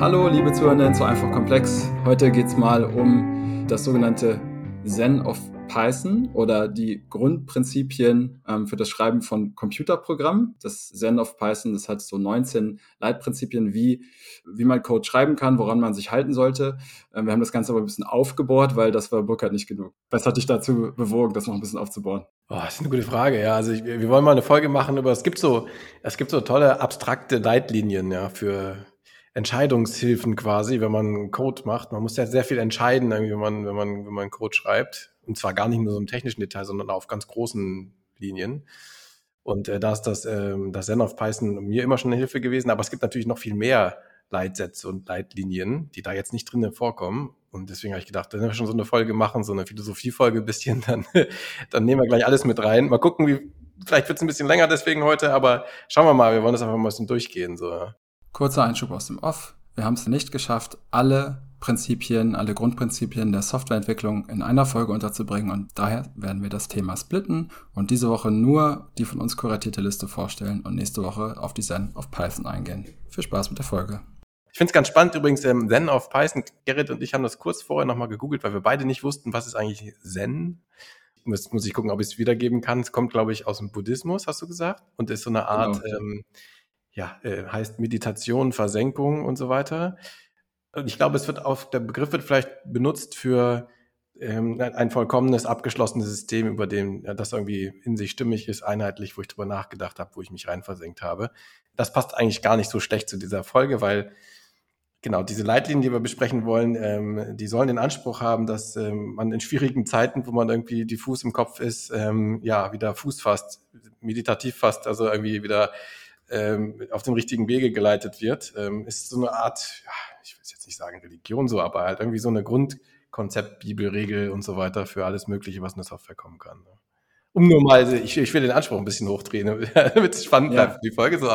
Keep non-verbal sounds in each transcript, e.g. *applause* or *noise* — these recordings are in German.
Hallo, liebe Zuhörenden zu Einfach Komplex. Heute geht es mal um das sogenannte Zen of Python oder die Grundprinzipien ähm, für das Schreiben von Computerprogrammen. Das Zen of Python, das hat so 19 Leitprinzipien, wie, wie man Code schreiben kann, woran man sich halten sollte. Ähm, wir haben das Ganze aber ein bisschen aufgebohrt, weil das war Burkhardt nicht genug. Was hat dich dazu bewogen, das noch ein bisschen aufzubauen? Oh, das ist eine gute Frage, ja. Also ich, wir wollen mal eine Folge machen über, es gibt so, es gibt so tolle abstrakte Leitlinien, ja, für Entscheidungshilfen quasi, wenn man Code macht. Man muss ja sehr viel entscheiden, wenn man, wenn man, wenn man Code schreibt. Und zwar gar nicht nur so im technischen Detail, sondern auf ganz großen Linien. Und äh, da ist das, äh, das Zen of Python mir immer schon eine Hilfe gewesen. Aber es gibt natürlich noch viel mehr Leitsätze und Leitlinien, die da jetzt nicht drinnen vorkommen. Und deswegen habe ich gedacht, wenn wir schon so eine Folge machen, so eine Philosophiefolge ein bisschen, *laughs* dann, dann nehmen wir gleich alles mit rein. Mal gucken, wie, vielleicht wird es ein bisschen länger deswegen heute, aber schauen wir mal, wir wollen das einfach mal ein bisschen durchgehen. So. Kurzer Einschub aus dem Off. Wir haben es nicht geschafft, alle Prinzipien, alle Grundprinzipien der Softwareentwicklung in einer Folge unterzubringen und daher werden wir das Thema splitten und diese Woche nur die von uns kuratierte Liste vorstellen und nächste Woche auf die Zen of Python eingehen. Viel Spaß mit der Folge. Ich finde es ganz spannend übrigens, ähm, Zen of Python. Gerrit und ich haben das kurz vorher nochmal gegoogelt, weil wir beide nicht wussten, was ist eigentlich Zen. Muss, muss ich gucken, ob ich es wiedergeben kann. Es kommt, glaube ich, aus dem Buddhismus, hast du gesagt, und ist so eine Art genau. ähm, ja, äh, heißt Meditation, Versenkung und so weiter. Und ich glaube, es wird auf, der Begriff wird vielleicht benutzt für ähm, ein vollkommenes, abgeschlossenes System, über dem ja, das irgendwie in sich stimmig ist, einheitlich, wo ich drüber nachgedacht habe, wo ich mich rein versenkt habe. Das passt eigentlich gar nicht so schlecht zu dieser Folge, weil genau diese Leitlinien, die wir besprechen wollen, ähm, die sollen den Anspruch haben, dass ähm, man in schwierigen Zeiten, wo man irgendwie diffus im Kopf ist, ähm, ja, wieder Fuß fasst, meditativ fasst, also irgendwie wieder ähm, auf den richtigen Wege geleitet wird, ähm, ist so eine Art, ja, ich will jetzt nicht sagen Religion so, aber halt irgendwie so eine Grundkonzept, Bibelregel und so weiter für alles Mögliche, was in der Software kommen kann. Ne? Um nur mal, ich, ich will den Anspruch ein bisschen hochdrehen, *laughs* damit es spannend bleibt, ja. die Folge. So.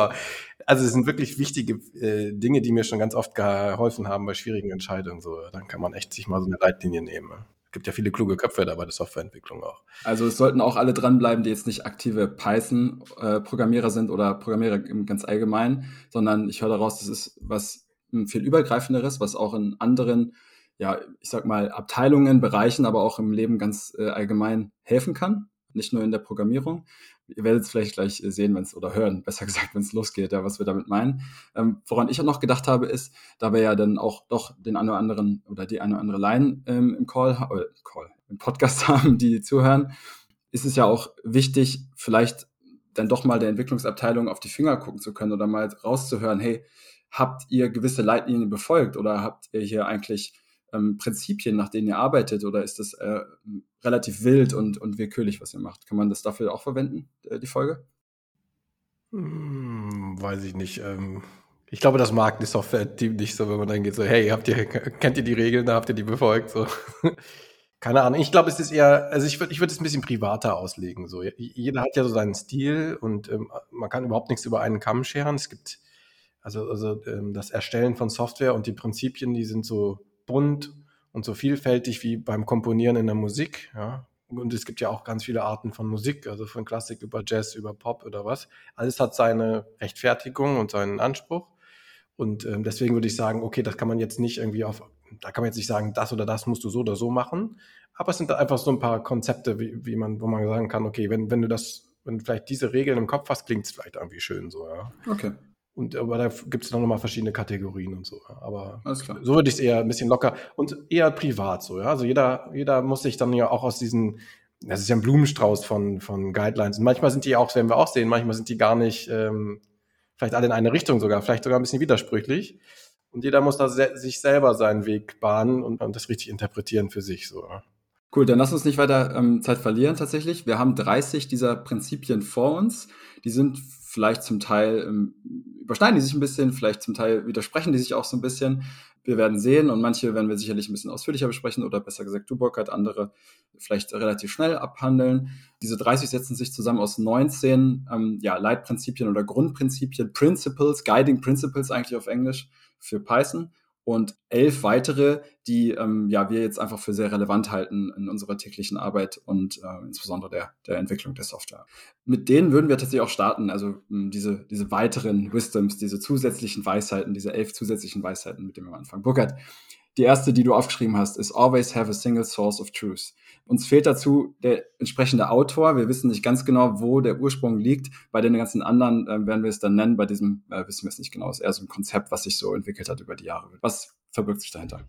Also es sind wirklich wichtige äh, Dinge, die mir schon ganz oft geholfen haben bei schwierigen Entscheidungen. So, dann kann man echt sich mal so eine Leitlinie nehmen. Ne? Gibt ja viele kluge Köpfe da bei der Softwareentwicklung auch. Also es sollten auch alle dranbleiben, die jetzt nicht aktive Python-Programmierer sind oder Programmierer ganz allgemein, sondern ich höre daraus, das ist was viel übergreifenderes, was auch in anderen, ja, ich sag mal, Abteilungen, Bereichen, aber auch im Leben ganz äh, allgemein helfen kann, nicht nur in der Programmierung. Ihr werdet es vielleicht gleich sehen, wenn es oder hören, besser *laughs* gesagt, wenn es losgeht, ja, was wir damit meinen. Ähm, woran ich auch noch gedacht habe, ist, da wir ja dann auch doch den einen oder anderen oder die eine oder andere Line ähm, im Call, äh, Call, im Podcast *laughs* haben, die zuhören, ist es ja auch wichtig, vielleicht dann doch mal der Entwicklungsabteilung auf die Finger gucken zu können oder mal rauszuhören, hey, habt ihr gewisse Leitlinien befolgt oder habt ihr hier eigentlich ähm, Prinzipien, nach denen ihr arbeitet oder ist das äh, relativ wild und, und willkürlich, was ihr macht? Kann man das dafür auch verwenden, äh, die Folge? Hm, weiß ich nicht. Ähm, ich glaube, das mag die Software-Team nicht so, wenn man dann geht so, hey, habt ihr, kennt ihr die Regeln, habt ihr die befolgt? So. *laughs* Keine Ahnung. Ich glaube, es ist eher, also ich würde ich würde es ein bisschen privater auslegen. So. Jeder hat ja so seinen Stil und ähm, man kann überhaupt nichts über einen Kamm scheren. Es gibt also, also ähm, das Erstellen von Software und die Prinzipien, die sind so bunt und so vielfältig wie beim Komponieren in der Musik. Ja. Und es gibt ja auch ganz viele Arten von Musik, also von Klassik über Jazz, über Pop oder was. Alles hat seine Rechtfertigung und seinen Anspruch. Und ähm, deswegen würde ich sagen, okay, das kann man jetzt nicht irgendwie auf, da kann man jetzt nicht sagen, das oder das musst du so oder so machen. Aber es sind einfach so ein paar Konzepte, wie, wie man, wo man sagen kann, okay, wenn, wenn du das, wenn du vielleicht diese Regeln im Kopf hast, klingt es vielleicht irgendwie schön so, ja. Okay. Und aber da gibt es noch mal verschiedene Kategorien und so. Aber so würde ich es eher ein bisschen locker und eher privat so. Ja? Also jeder, jeder muss sich dann ja auch aus diesen, das ist ja ein Blumenstrauß von, von Guidelines. Und manchmal sind die auch, werden wir auch sehen, manchmal sind die gar nicht, ähm, vielleicht alle in eine Richtung sogar, vielleicht sogar ein bisschen widersprüchlich. Und jeder muss da se sich selber seinen Weg bahnen und, und das richtig interpretieren für sich so. Cool, dann lass uns nicht weiter ähm, Zeit verlieren tatsächlich. Wir haben 30 dieser Prinzipien vor uns. Die sind vielleicht zum Teil ähm, überschneiden die sich ein bisschen, vielleicht zum Teil widersprechen die sich auch so ein bisschen. Wir werden sehen und manche werden wir sicherlich ein bisschen ausführlicher besprechen oder besser gesagt du Burkhardt, andere vielleicht relativ schnell abhandeln. Diese 30 setzen sich zusammen aus 19 ähm, ja, Leitprinzipien oder Grundprinzipien, Principles, Guiding Principles eigentlich auf Englisch für Python. Und elf weitere, die ähm, ja wir jetzt einfach für sehr relevant halten in unserer täglichen Arbeit und äh, insbesondere der, der Entwicklung der Software. Mit denen würden wir tatsächlich auch starten, also ähm, diese, diese weiteren Wisdoms, diese zusätzlichen Weisheiten, diese elf zusätzlichen Weisheiten, mit denen wir anfangen. Burkhard, die erste, die du aufgeschrieben hast, ist Always have a single source of truth. Uns fehlt dazu der entsprechende Autor. Wir wissen nicht ganz genau, wo der Ursprung liegt. Bei den ganzen anderen äh, werden wir es dann nennen. Bei diesem äh, wissen wir es nicht genau. Es ist eher so ein Konzept, was sich so entwickelt hat über die Jahre. Was verbirgt sich dahinter?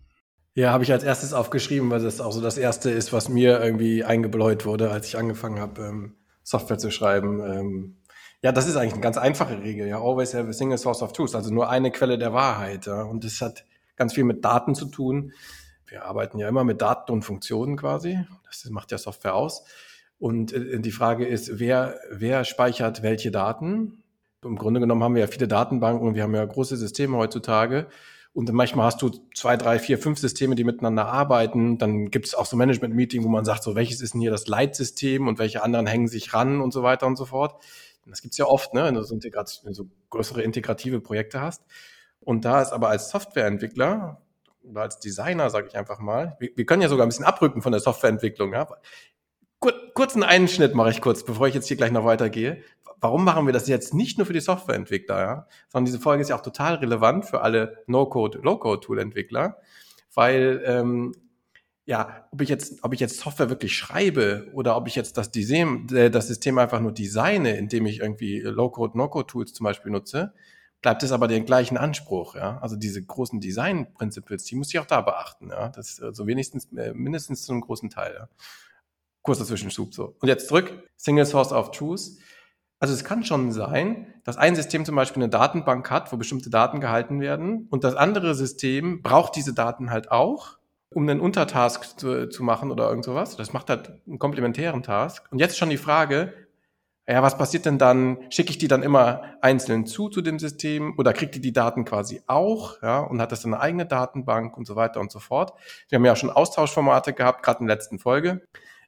Ja, habe ich als erstes aufgeschrieben, weil das auch so das erste ist, was mir irgendwie eingebläut wurde, als ich angefangen habe, ähm, Software zu schreiben. Ähm, ja, das ist eigentlich eine ganz einfache Regel. Ja, always have a single source of truth, also nur eine Quelle der Wahrheit. Ja. Und das hat ganz viel mit Daten zu tun. Wir arbeiten ja immer mit Daten und Funktionen quasi. Das macht ja Software aus. Und äh, die Frage ist, wer, wer speichert welche Daten? Im Grunde genommen haben wir ja viele Datenbanken wir haben ja große Systeme heutzutage. Und manchmal hast du zwei, drei, vier, fünf Systeme, die miteinander arbeiten. Dann gibt es auch so Management-Meeting, wo man sagt, so welches ist denn hier das Leitsystem und welche anderen hängen sich ran und so weiter und so fort. Das gibt es ja oft, ne, wenn du so, wenn du so größere integrative Projekte hast. Und da ist aber als Softwareentwickler oder als Designer, sage ich einfach mal, wir, wir, können ja sogar ein bisschen abrücken von der Softwareentwicklung. Ja? Kur kurzen Einschnitt mache ich kurz, bevor ich jetzt hier gleich noch weitergehe. Warum machen wir das jetzt nicht nur für die Softwareentwickler, ja? sondern diese Folge ist ja auch total relevant für alle No-Code, Low-Code-Tool-Entwickler, weil ähm, ja, ob ich jetzt, ob ich jetzt Software wirklich schreibe oder ob ich jetzt das, Design, äh, das System einfach nur designe, indem ich irgendwie Low-Code, No-Code-Tools zum Beispiel nutze, bleibt es aber den gleichen Anspruch, ja. Also diese großen Design-Principles, die muss ich auch da beachten, ja. Das ist also wenigstens, äh, mindestens zu einem großen Teil, ja. Kurzer Zwischenschub, so. Und jetzt zurück, Single Source of Truth. Also es kann schon sein, dass ein System zum Beispiel eine Datenbank hat, wo bestimmte Daten gehalten werden und das andere System braucht diese Daten halt auch, um einen Untertask zu, zu machen oder irgend sowas. Das macht halt einen komplementären Task. Und jetzt schon die Frage, ja, was passiert denn dann? Schicke ich die dann immer einzeln zu zu dem System oder kriegt die die Daten quasi auch ja, und hat das dann eine eigene Datenbank und so weiter und so fort? Wir haben ja schon Austauschformate gehabt, gerade in der letzten folge.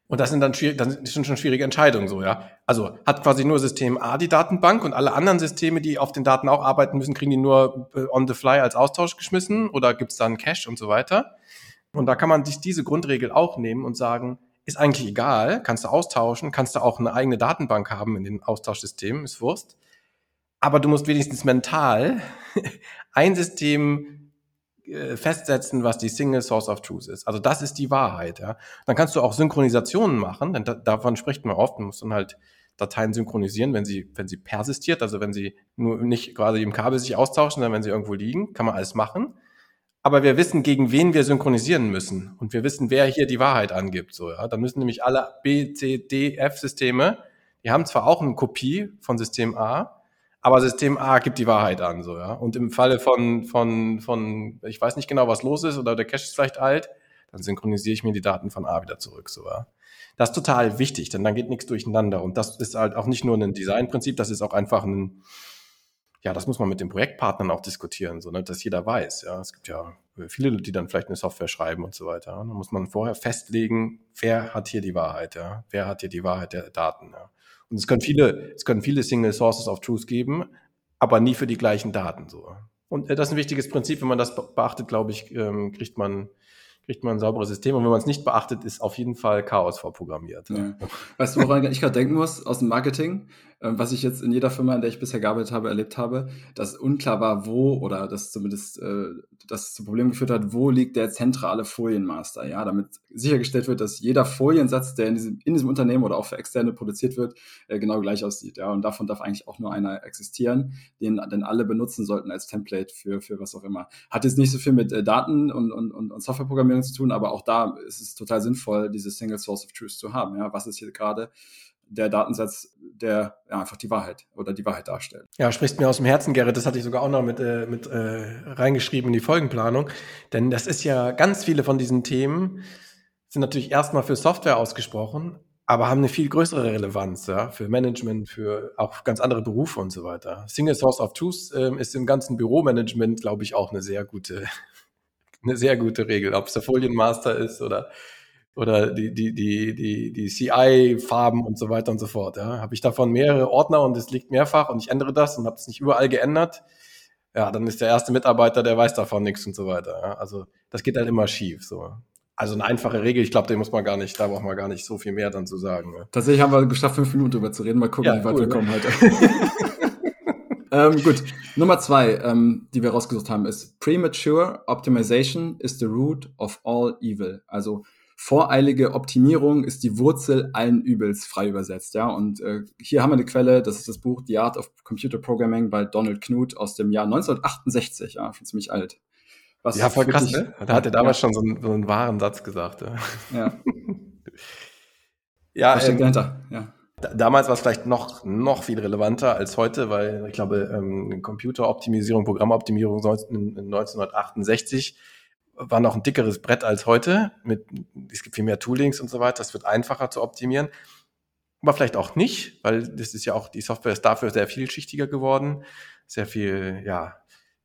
Und das sind dann schwierig, das sind schon schwierige Entscheidungen so, ja. Also hat quasi nur System A die Datenbank und alle anderen Systeme, die auf den Daten auch arbeiten müssen, kriegen die nur äh, on the fly als Austausch geschmissen oder gibt es dann Cache und so weiter. Und da kann man sich diese Grundregel auch nehmen und sagen, ist eigentlich egal, kannst du austauschen, kannst du auch eine eigene Datenbank haben in den Austauschsystemen, ist Wurst. Aber du musst wenigstens mental *laughs* ein System äh, festsetzen, was die Single Source of Truth ist. Also das ist die Wahrheit. Ja. Dann kannst du auch Synchronisationen machen, denn da, davon spricht man oft. Du musst dann halt Dateien synchronisieren, wenn sie, wenn sie persistiert, also wenn sie nur nicht quasi im Kabel sich austauschen, sondern wenn sie irgendwo liegen, kann man alles machen aber wir wissen, gegen wen wir synchronisieren müssen. Und wir wissen, wer hier die Wahrheit angibt. So, ja. Dann müssen nämlich alle B, C, D, F-Systeme, die haben zwar auch eine Kopie von System A, aber System A gibt die Wahrheit an. So, ja. Und im Falle von, von, von, ich weiß nicht genau, was los ist, oder der Cache ist vielleicht alt, dann synchronisiere ich mir die Daten von A wieder zurück. So, ja. Das ist total wichtig, denn dann geht nichts durcheinander. Und das ist halt auch nicht nur ein Designprinzip, das ist auch einfach ein, ja, das muss man mit den Projektpartnern auch diskutieren, so, ne, dass jeder weiß. Ja, es gibt ja viele, die dann vielleicht eine Software schreiben und so weiter. Da muss man vorher festlegen, wer hat hier die Wahrheit, ja, wer hat hier die Wahrheit der Daten. Ja. Und es können viele, es können viele Single Sources of Truth geben, aber nie für die gleichen Daten so. Und äh, das ist ein wichtiges Prinzip. Wenn man das beachtet, glaube ich, ähm, kriegt man kriegt man ein sauberes System. Und wenn man es nicht beachtet, ist auf jeden Fall Chaos vorprogrammiert. Ja. Weißt du, woran ich gerade denken muss aus dem Marketing? Ähm, was ich jetzt in jeder Firma, in der ich bisher gearbeitet habe, erlebt habe, dass unklar war, wo oder dass zumindest äh, das zu Problemen geführt hat, wo liegt der zentrale Folienmaster, ja, damit sichergestellt wird, dass jeder Foliensatz, der in diesem, in diesem Unternehmen oder auch für Externe produziert wird, äh, genau gleich aussieht, ja, und davon darf eigentlich auch nur einer existieren, den denn alle benutzen sollten als Template für, für was auch immer. Hat jetzt nicht so viel mit äh, Daten und, und, und, und Softwareprogrammierung zu tun, aber auch da ist es total sinnvoll, diese Single Source of Truth zu haben, ja, was ist hier gerade der Datensatz, der ja, einfach die Wahrheit oder die Wahrheit darstellt. Ja, sprichst mir aus dem Herzen, Gerrit. Das hatte ich sogar auch noch mit, äh, mit äh, reingeschrieben in die Folgenplanung. Denn das ist ja ganz viele von diesen Themen sind natürlich erstmal für Software ausgesprochen, aber haben eine viel größere Relevanz ja, für Management, für auch ganz andere Berufe und so weiter. Single Source of Truth ähm, ist im ganzen Büromanagement, glaube ich, auch eine sehr gute, *laughs* eine sehr gute Regel. Ob es der Folienmaster ist oder oder die, die, die, die, die CI-Farben und so weiter und so fort. Ja. Habe ich davon mehrere Ordner und es liegt mehrfach und ich ändere das und habe es nicht überall geändert, ja, dann ist der erste Mitarbeiter, der weiß davon nichts und so weiter. Ja. Also das geht dann immer schief. So. Also eine einfache Regel, ich glaube, da muss man gar nicht, da braucht man gar nicht so viel mehr dann zu sagen. Ja. Tatsächlich haben wir geschafft, fünf Minuten drüber zu reden. Mal gucken, ja, wie weit cool, wir ne? kommen heute. *laughs* ähm, gut, Nummer zwei, ähm, die wir rausgesucht haben, ist Premature Optimization is the root of all evil. Also voreilige Optimierung ist die Wurzel allen Übels, frei übersetzt. Ja, und äh, hier haben wir eine Quelle, das ist das Buch The Art of Computer Programming bei Donald Knuth aus dem Jahr 1968, ja, schon ziemlich alt. Was ja, voll krass, ne? Da hat er damals ja. schon so einen, so einen, wahren Satz gesagt. Ja. Ja. *laughs* ja Was steckt ähm, dahinter? Ja. Damals war es vielleicht noch, noch viel relevanter als heute, weil ich glaube, ähm, Computeroptimisierung, Programmoptimierung 1968 war noch ein dickeres Brett als heute. Mit, es gibt viel mehr Toolings und so weiter. Es wird einfacher zu optimieren. Aber vielleicht auch nicht, weil das ist ja auch, die Software ist dafür sehr vielschichtiger geworden, sehr viel, ja,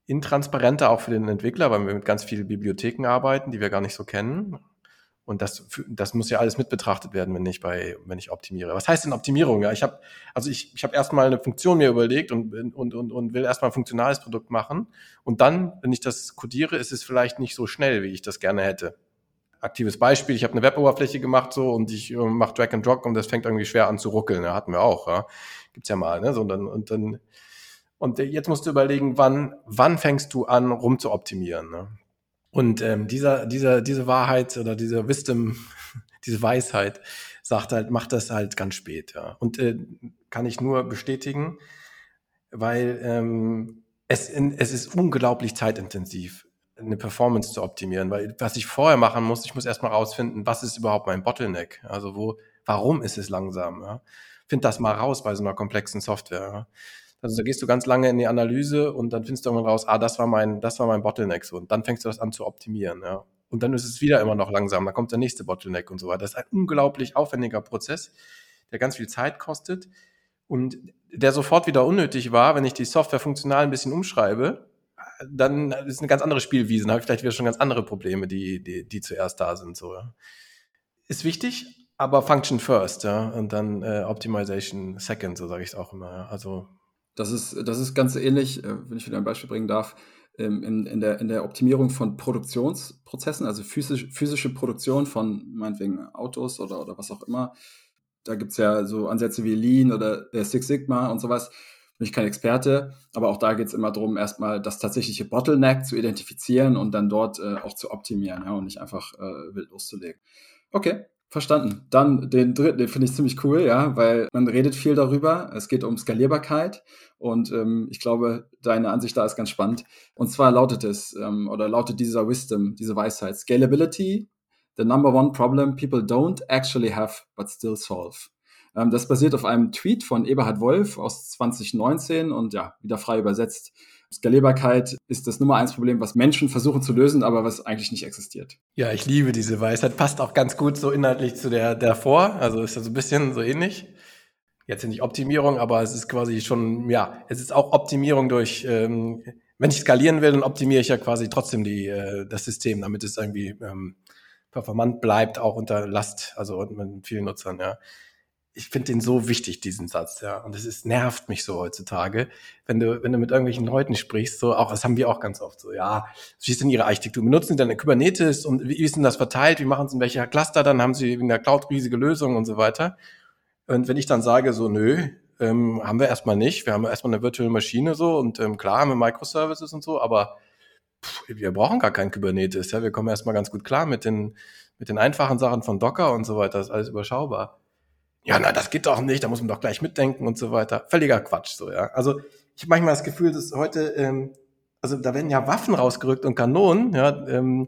intransparenter auch für den Entwickler, weil wir mit ganz vielen Bibliotheken arbeiten, die wir gar nicht so kennen. Und das, das muss ja alles mit betrachtet werden, wenn ich bei, wenn ich optimiere. Was heißt denn Optimierung? Ja, ich habe, also ich, ich habe erstmal eine Funktion mir überlegt und, und, und, und will erstmal ein funktionales Produkt machen. Und dann, wenn ich das codiere, ist es vielleicht nicht so schnell, wie ich das gerne hätte. Aktives Beispiel, ich habe eine Weboberfläche gemacht so und ich äh, mache Drag and Drop und das fängt irgendwie schwer an zu ruckeln. Ja, hatten wir auch, ja. Gibt's ja mal, ne? So, und dann, und dann, und jetzt musst du überlegen, wann, wann fängst du an, rum zu optimieren. Ne? Und ähm, dieser, dieser, diese Wahrheit oder dieser Wisdom, *laughs* diese Weisheit sagt halt, macht das halt ganz spät. Ja. Und äh, kann ich nur bestätigen, weil ähm, es, in, es ist unglaublich zeitintensiv, eine Performance zu optimieren. Weil was ich vorher machen muss, ich muss erstmal rausfinden, was ist überhaupt mein Bottleneck? Also wo, warum ist es langsam? Ja? Find das mal raus bei so einer komplexen Software. Ja? Also da gehst du ganz lange in die Analyse und dann findest du irgendwann raus, ah, das war mein, das war mein Bottleneck so. Und dann fängst du das an zu optimieren, ja. Und dann ist es wieder immer noch langsam, dann kommt der nächste Bottleneck und so weiter. Das ist ein unglaublich aufwendiger Prozess, der ganz viel Zeit kostet und der sofort wieder unnötig war, wenn ich die Software funktional ein bisschen umschreibe, dann ist eine ganz andere Spielwiese, dann habe ich vielleicht wieder schon ganz andere Probleme, die, die, die zuerst da sind. So. Ist wichtig, aber Function first, ja, und dann äh, Optimization second, so sage ich es auch immer. Ja. Also das ist, das ist ganz ähnlich, äh, wenn ich wieder ein Beispiel bringen darf, ähm, in, in, der, in der Optimierung von Produktionsprozessen, also physisch, physische Produktion von meinetwegen Autos oder, oder was auch immer. Da gibt es ja so Ansätze wie Lean oder der Six Sigma und sowas. Bin ich kein Experte, aber auch da geht es immer darum, erstmal das tatsächliche Bottleneck zu identifizieren und dann dort äh, auch zu optimieren ja, und nicht einfach äh, wild loszulegen. Okay, Verstanden. Dann den dritten, den finde ich ziemlich cool, ja, weil man redet viel darüber. Es geht um Skalierbarkeit und ähm, ich glaube, deine Ansicht da ist ganz spannend. Und zwar lautet es, ähm, oder lautet dieser Wisdom, diese Weisheit, Scalability, the number one problem people don't actually have, but still solve. Ähm, das basiert auf einem Tweet von Eberhard Wolf aus 2019 und ja, wieder frei übersetzt. Skalierbarkeit ist das Nummer eins Problem, was Menschen versuchen zu lösen, aber was eigentlich nicht existiert. Ja, ich liebe diese Weisheit. Passt auch ganz gut so inhaltlich zu der davor. Also ist ja so ein bisschen so ähnlich. Jetzt nicht Optimierung, aber es ist quasi schon, ja, es ist auch Optimierung durch, ähm, wenn ich skalieren will, dann optimiere ich ja quasi trotzdem die, äh, das System, damit es irgendwie ähm, performant bleibt, auch unter Last, also mit vielen Nutzern, ja ich finde den so wichtig, diesen Satz, ja. Und es ist, nervt mich so heutzutage, wenn du, wenn du mit irgendwelchen Leuten sprichst, so, auch, das haben wir auch ganz oft so, ja, wie ist denn ihre Architektur? Benutzen sie dann eine Kubernetes und wie ist denn das verteilt? Wie machen sie in welcher Cluster? Dann haben sie in der Cloud riesige Lösungen und so weiter. Und wenn ich dann sage, so, nö, ähm, haben wir erstmal nicht. Wir haben erstmal eine virtuelle Maschine so und ähm, klar haben wir Microservices und so, aber pff, wir brauchen gar kein Kubernetes. Ja, wir kommen erstmal ganz gut klar mit den, mit den einfachen Sachen von Docker und so weiter. Das ist alles überschaubar ja, na, das geht doch nicht, da muss man doch gleich mitdenken und so weiter. Völliger Quatsch, so, ja. Also, ich habe manchmal das Gefühl, dass heute, ähm, also da werden ja Waffen rausgerückt und Kanonen, ja, ähm,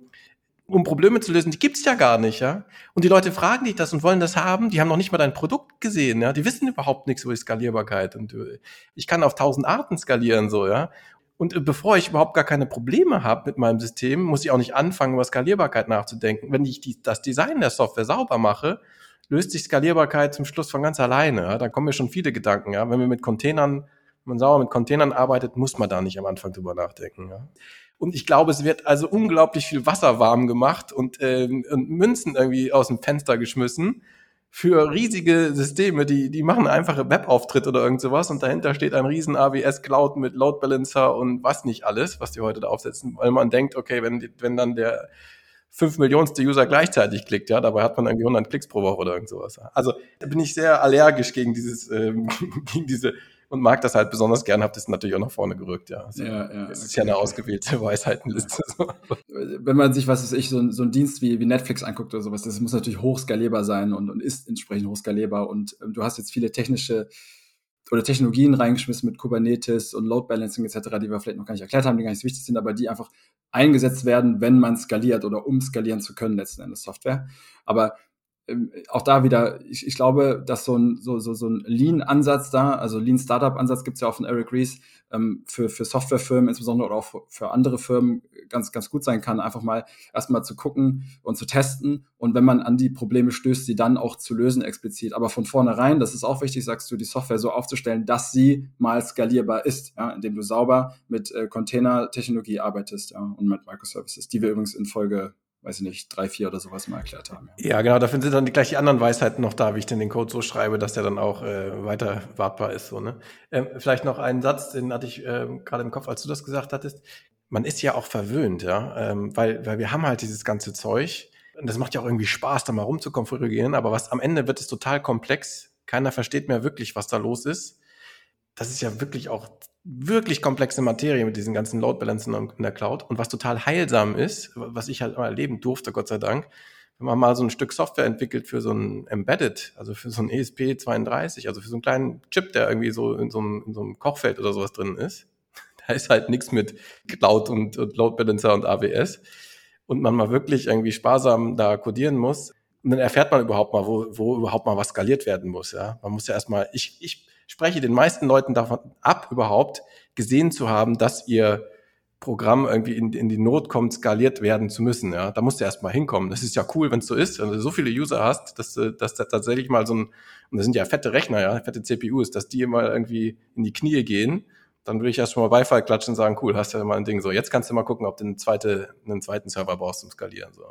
um Probleme zu lösen, die gibt's ja gar nicht, ja. Und die Leute fragen dich das und wollen das haben, die haben noch nicht mal dein Produkt gesehen, ja. Die wissen überhaupt nichts über die Skalierbarkeit. Und äh, ich kann auf tausend Arten skalieren, so, ja. Und äh, bevor ich überhaupt gar keine Probleme habe mit meinem System, muss ich auch nicht anfangen, über Skalierbarkeit nachzudenken. Wenn ich die, das Design der Software sauber mache, löst sich Skalierbarkeit zum Schluss von ganz alleine. Ja? Da kommen mir schon viele Gedanken. Ja? Wenn wir mit Containern, wenn man sauber mit Containern arbeitet, muss man da nicht am Anfang drüber nachdenken. Ja? Und ich glaube, es wird also unglaublich viel Wasser warm gemacht und, äh, und Münzen irgendwie aus dem Fenster geschmissen für riesige Systeme, die, die machen einfache Webauftritt oder irgend sowas und dahinter steht ein riesen AWS Cloud mit Load Balancer und was nicht alles, was die heute da aufsetzen, weil man denkt, okay, wenn, wenn dann der fünf Millionenste User gleichzeitig klickt, ja, dabei hat man irgendwie 100 Klicks pro Woche oder irgend sowas. Also da bin ich sehr allergisch gegen dieses, ähm, *laughs* gegen diese und mag das halt besonders gern, habe das natürlich auch nach vorne gerückt, ja. Also, ja, ja es ist ja eine ausgewählte *laughs* Weisheitenliste. So. Wenn man sich, was weiß ich, so, so ein Dienst wie, wie Netflix anguckt oder sowas, das muss natürlich hochskalierbar sein und, und ist entsprechend hochskalierbar und ähm, du hast jetzt viele technische oder Technologien reingeschmissen mit Kubernetes und Load Balancing etc., die wir vielleicht noch gar nicht erklärt haben, die gar nicht so wichtig sind, aber die einfach eingesetzt werden, wenn man skaliert oder um skalieren zu können, letzten Endes Software. Aber auch da wieder, ich, ich glaube, dass so ein, so, so, so ein Lean-Ansatz da, also Lean-Startup-Ansatz gibt's ja auch von Eric Ries, ähm, für, für Softwarefirmen insbesondere oder auch für andere Firmen ganz, ganz gut sein kann, einfach mal erstmal zu gucken und zu testen und wenn man an die Probleme stößt, sie dann auch zu lösen explizit. Aber von vornherein, das ist auch wichtig, sagst du, die Software so aufzustellen, dass sie mal skalierbar ist, ja, indem du sauber mit äh, Container-Technologie arbeitest ja, und mit Microservices, die wir übrigens in Folge weiß ich nicht, drei, vier oder sowas mal erklärt haben. Ja, genau, dafür sind dann gleich die anderen Weisheiten noch da, wie ich denn den Code so schreibe, dass der dann auch äh, weiter wartbar ist. So, ne? Ähm, vielleicht noch einen Satz, den hatte ich äh, gerade im Kopf, als du das gesagt hattest. Man ist ja auch verwöhnt, ja, ähm, weil, weil wir haben halt dieses ganze Zeug. Und das macht ja auch irgendwie Spaß, da mal rumzukonfigurieren, aber was am Ende wird es total komplex. Keiner versteht mehr wirklich, was da los ist. Das ist ja wirklich auch wirklich komplexe Materie mit diesen ganzen Load Balancen in der Cloud. Und was total heilsam ist, was ich halt mal erleben durfte, Gott sei Dank, wenn man mal so ein Stück Software entwickelt für so ein Embedded, also für so ein ESP32, also für so einen kleinen Chip, der irgendwie so in so einem, in so einem Kochfeld oder sowas drin ist, *laughs* da ist halt nichts mit Cloud und, und Load Balancer und AWS. Und man mal wirklich irgendwie sparsam da codieren muss. Und dann erfährt man überhaupt mal, wo, wo überhaupt mal was skaliert werden muss. Ja, man muss ja erstmal, ich, ich spreche den meisten Leuten davon ab, überhaupt gesehen zu haben, dass ihr Programm irgendwie in, in die Not kommt, skaliert werden zu müssen. Ja, da musst du erstmal hinkommen. Das ist ja cool, wenn es so ist, wenn du so viele User hast, dass, dass da tatsächlich mal so ein, und das sind ja fette Rechner, ja, fette CPUs, dass die mal irgendwie in die Knie gehen, dann würde ich erst schon mal Beifall klatschen und sagen, cool, hast ja mal ein Ding so. Jetzt kannst du mal gucken, ob du einen, zweite, einen zweiten Server brauchst zum Skalieren. So.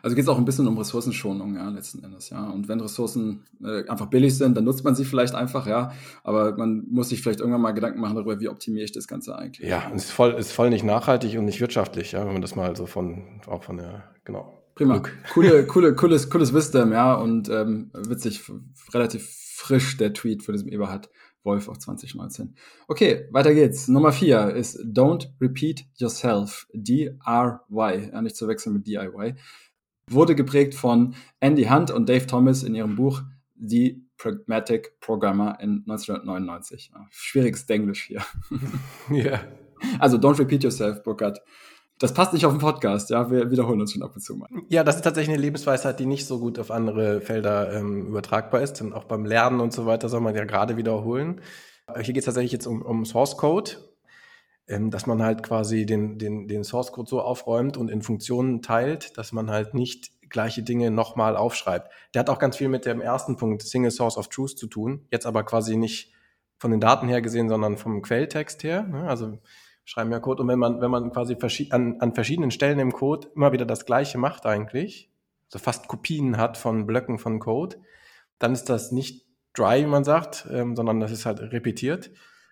Also geht es auch ein bisschen um Ressourcenschonung, ja, letzten Endes, ja. Und wenn Ressourcen äh, einfach billig sind, dann nutzt man sie vielleicht einfach, ja. Aber man muss sich vielleicht irgendwann mal Gedanken machen darüber, wie optimiere ich das Ganze eigentlich. Ja, ist voll, ist voll nicht nachhaltig und nicht wirtschaftlich, ja, wenn man das mal so von, auch von der, genau. Prima. Coole, *laughs* coole, cooles, cooles Wisdom, ja. Und ähm, witzig, relativ frisch der Tweet von diesem Eberhard Wolf auf 2019. Okay, weiter geht's. Nummer vier ist Don't Repeat Yourself. DRY. Ja, nicht zu wechseln mit DIY wurde geprägt von Andy Hunt und Dave Thomas in ihrem Buch The Pragmatic Programmer in 1999. schwieriges Englisch hier. *laughs* Ja. yeah. Also Don't Repeat Yourself, Burkhard. Das passt nicht auf den Podcast, ja. Wir wiederholen uns schon ab und zu mal. Ja, das ist tatsächlich eine Lebensweisheit, die nicht so gut auf andere Felder ähm, übertragbar ist. Und auch beim Lernen und so weiter soll man ja gerade wiederholen. Hier geht es tatsächlich jetzt um, um Source Code ähm, dass man halt quasi den, den, den Source Code so aufräumt und in Funktionen teilt, dass man halt nicht gleiche Dinge nochmal aufschreibt. Der hat auch ganz viel mit dem ersten Punkt Single Source of Truth zu tun. Jetzt aber quasi nicht von den Daten her gesehen, sondern vom Quelltext her. Ne? Also schreiben ja Code. Und wenn man, wenn man quasi an, an verschiedenen Stellen im Code immer wieder das Gleiche macht eigentlich, so fast Kopien hat von Blöcken von Code, dann ist das nicht dry, wie man sagt, ähm, sondern das ist halt repetiert.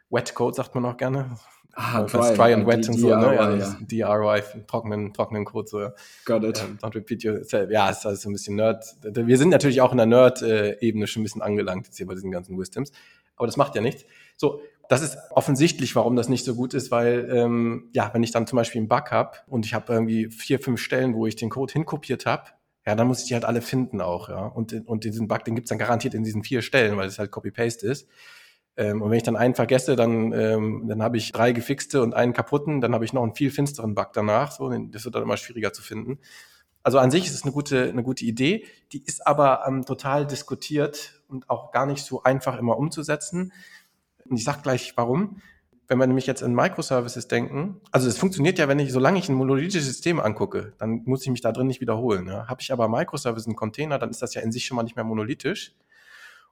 Wet Code sagt man auch gerne. Ah, dry, dry and wet und so, ne? Ja. DRY, trockenen, trockenen Code, so. Got it. Ähm, don't repeat yourself. Ja, ist also ein bisschen Nerd. Wir sind natürlich auch in der Nerd-Ebene schon ein bisschen angelangt jetzt hier bei diesen ganzen Wisdoms. Aber das macht ja nichts. So, das ist offensichtlich, warum das nicht so gut ist, weil, ähm, ja, wenn ich dann zum Beispiel einen Bug habe und ich habe irgendwie vier, fünf Stellen, wo ich den Code hinkopiert habe, ja, dann muss ich die halt alle finden auch, ja. Und, und diesen Bug, den gibt's dann garantiert in diesen vier Stellen, weil es halt Copy-Paste ist. Ähm, und wenn ich dann einen vergesse, dann, ähm, dann habe ich drei gefixte und einen kaputten, dann habe ich noch einen viel finsteren Bug danach. So, das wird dann immer schwieriger zu finden. Also an sich ist es eine gute, eine gute Idee, die ist aber ähm, total diskutiert und auch gar nicht so einfach immer umzusetzen. Und ich sage gleich warum. Wenn wir nämlich jetzt in Microservices denken, also es funktioniert ja, wenn ich, solange ich ein monolithisches System angucke, dann muss ich mich da drin nicht wiederholen. Ja. Habe ich aber Microservice einen Container, dann ist das ja in sich schon mal nicht mehr monolithisch.